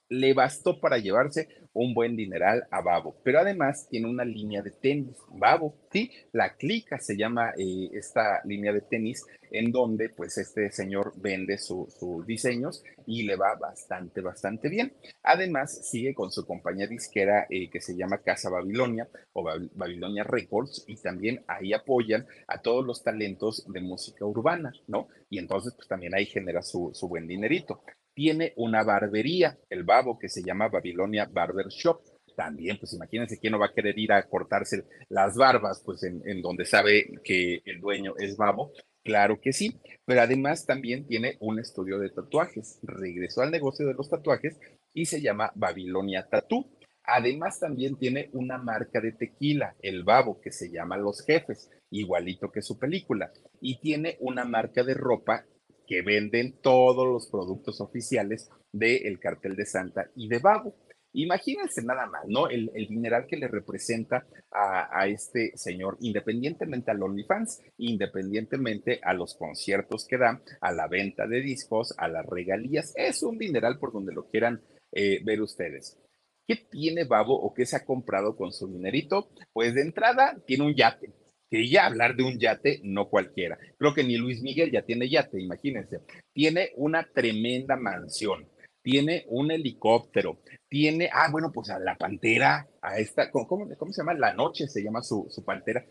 B: le bastó para llevarse un buen dineral a Babo. Pero además tiene una línea de tenis. Babo, sí, la clica se llama eh, esta línea de tenis en donde pues este señor vende sus diseños y le va bastante, bastante bien. Además sigue con su compañía disquera eh, que se llama Casa Babilonia o Babilonia Records y también ahí apoyan a todos los talentos de música urbana, ¿no? Y entonces pues también ahí genera su, su buen dinerito tiene una barbería, el babo, que se llama Babilonia Barber Shop. También, pues imagínense quién no va a querer ir a cortarse las barbas, pues en, donde sabe que el dueño es babo. Claro que sí, pero además también tiene un estudio de tatuajes. Regresó al negocio de los tatuajes y se llama Babilonia Tattoo. Además, también tiene una marca de tequila, el Babo, que se llama Los Jefes, igualito que su película. Y tiene una marca de ropa que venden todos los productos oficiales del cartel de Santa y de Babo. Imagínense nada más, ¿no? El, el dineral que le representa a, este señor, independientemente al OnlyFans, independientemente a los conciertos que da, a la venta de discos, a las regalías. Es un dineral por donde lo quieran eh, ver ustedes. ¿Qué tiene Babo o qué se ha comprado con su dinerito? Pues de entrada tiene un yate. Que ya hablar de un yate, no cualquiera. Creo que ni Luis Miguel ya tiene yate, imagínense. Tiene una tremenda mansión tiene un helicóptero, tiene, ah, bueno, pues a la pantera, a esta, ¿cómo, cómo se llama? La noche se llama su, su pantera,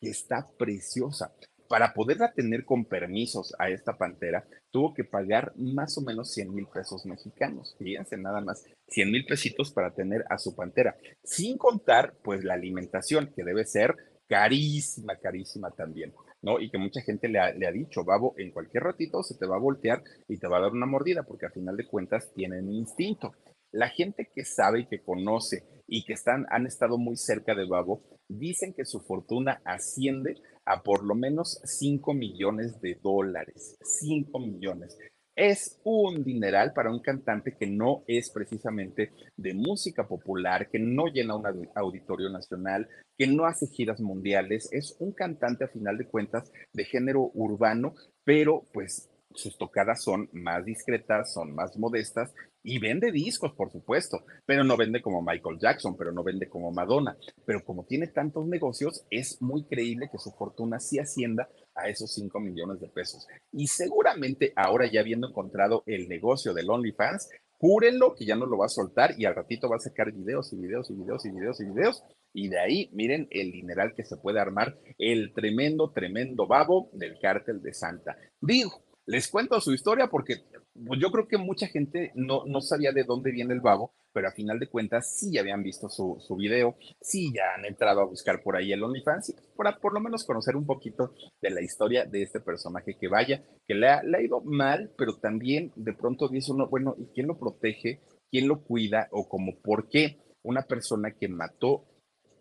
B: que está preciosa. Para poderla tener con permisos a esta pantera, tuvo que pagar más o menos 100 mil pesos mexicanos. Fíjense nada más, 100 mil pesitos para tener a su pantera. Sin contar, pues, la alimentación, que debe ser carísima, carísima también. ¿no? Y que mucha gente le ha, le ha, dicho, Babo, en cualquier ratito se te va a voltear y te va a dar una mordida, porque a final de cuentas tienen instinto. La gente que sabe y que conoce y que están, han estado muy cerca de Babo, dicen que su fortuna asciende a por lo menos 5 millones de dólares. 5 millones es un dineral para un cantante que no es precisamente de música popular, que no llena un auditorio nacional, que no hace giras mundiales, es un cantante a final de cuentas de género urbano, pero pues sus tocadas son más discretas, son más modestas y vende discos, por supuesto, pero no vende como Michael Jackson, pero no vende como Madonna. Pero como tiene tantos negocios, es muy creíble que su fortuna sí ascienda a esos 5 millones de pesos. Y seguramente ahora ya habiendo encontrado el negocio del OnlyFans, júrenlo que ya no lo va a soltar y al ratito va a sacar videos y videos y videos y videos y videos. Y de ahí, miren el dineral que se puede armar, el tremendo, tremendo babo del cártel de Santa. Digo, les cuento su historia porque pues, yo creo que mucha gente no, no sabía de dónde viene el babo, pero a final de cuentas sí ya habían visto su, su video, sí ya han entrado a buscar por ahí el OnlyFans, para por lo menos conocer un poquito de la historia de este personaje que vaya, que le ha, le ha ido mal, pero también de pronto dice uno, bueno, ¿y quién lo protege? ¿Quién lo cuida? O como, ¿por qué una persona que mató,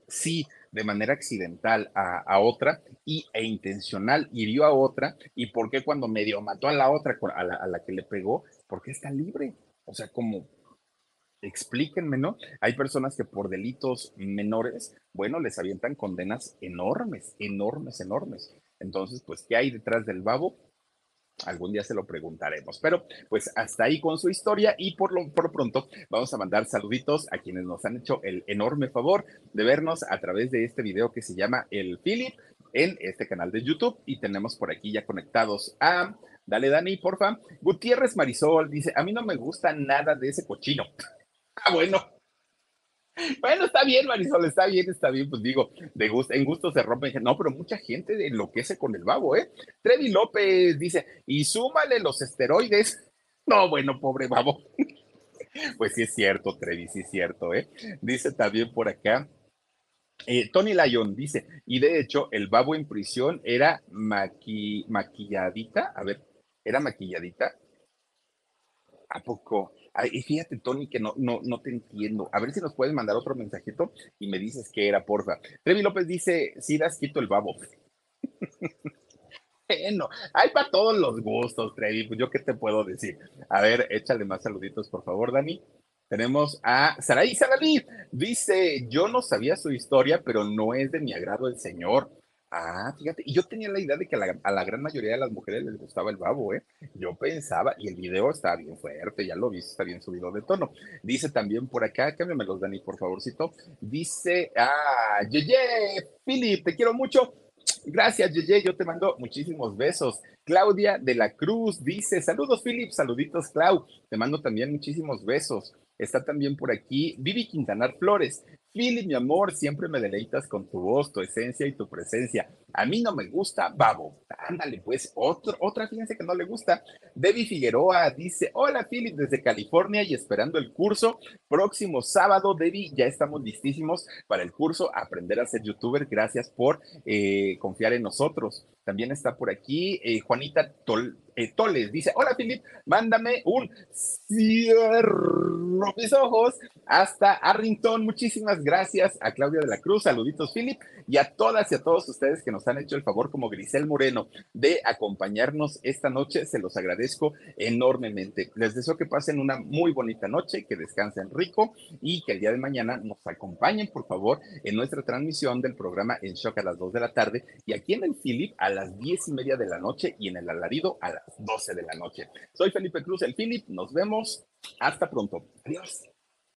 B: sí, de manera accidental a, otra y, e intencional hirió a otra y por qué cuando medio mató a la otra, a la, a la que le pegó, ¿por qué está libre? O sea, como, explíquenme, ¿no? Hay personas que por delitos menores, bueno, les avientan condenas enormes, enormes, enormes. Entonces, pues, ¿qué hay detrás del babo? Algún día se lo preguntaremos. Pero pues hasta ahí con su historia y por lo, por pronto vamos a mandar saluditos a quienes nos han hecho el enorme favor de vernos a través de este video que se llama El Philip en este canal de YouTube y tenemos por aquí ya conectados a... Dale, Dani, porfa. Gutiérrez Marisol dice, a mí no me gusta nada de ese cochino. [LAUGHS] ah, bueno. [LAUGHS] Bueno, está bien, Marisol, está bien, está bien, pues digo, en gusto se rompen. No, pero mucha gente enloquece con el babo, ¿eh? Trevi López dice, y súmale los esteroides. No, bueno, pobre babo. [LAUGHS] Pues sí es cierto, Trevi, sí es cierto, ¿eh? Dice también por acá, eh, Tony Lyon dice, y de hecho, el babo en prisión era maqui maquilladita, a ver, ¿era maquilladita? ¿A poco? Y fíjate, Tony, que no, no, no te entiendo. A ver si nos puedes mandar otro mensajito y me dices qué era, porfa. Trevi López dice, sí, das quito el babo. [LAUGHS] bueno, hay para todos los gustos, Trevi. Pues yo qué te puedo decir. A ver, échale más saluditos, por favor, Dani. Tenemos a Saraí Saraí. Dice, yo no sabía su historia, pero no es de mi agrado el señor. Ah, fíjate, y yo tenía la idea de que a la, gran mayoría de las mujeres les gustaba el babo, ¿eh? Yo pensaba, y el video está bien fuerte, ya lo viste, está bien subido de tono. Dice también por acá, los Dani, por favorcito. Dice, ah, Yeye, Philip, te quiero mucho. Gracias, Yeye, yo te mando muchísimos besos. Claudia de la Cruz dice, saludos, Philip, saluditos, Clau. Te mando también muchísimos besos. Está también por aquí Vivi Quintanar Flores. Philip, mi amor, siempre me deleitas con tu voz, tu esencia y tu presencia. A mí no me gusta, babo. Ándale, pues, otro, otra, fíjense que no le gusta. Debbie Figueroa dice, hola Philip, desde California y esperando el curso. Próximo sábado, Debbie, ya estamos listísimos para el curso Aprender a ser youtuber. Gracias por eh, confiar en nosotros. También está por aquí eh, Juanita eh, Toles. Dice, hola Philip, mándame un cierro mis ojos hasta Arrington. Muchísimas gracias a Claudia de la Cruz, saluditos Philip, y a todas y a todos ustedes que han hecho el favor, como Grisel Moreno, de acompañarnos esta noche. Se los agradezco enormemente. Les deseo que pasen una muy bonita noche, que descansen rico y que el día de mañana nos acompañen, por favor, en nuestra transmisión del programa En Shock a las 2 de la tarde y aquí en el Philip a las 10 y media de la noche y en el alarido a las 12 de la noche. Soy Felipe Cruz, el Philip. Nos vemos. Hasta pronto. Adiós.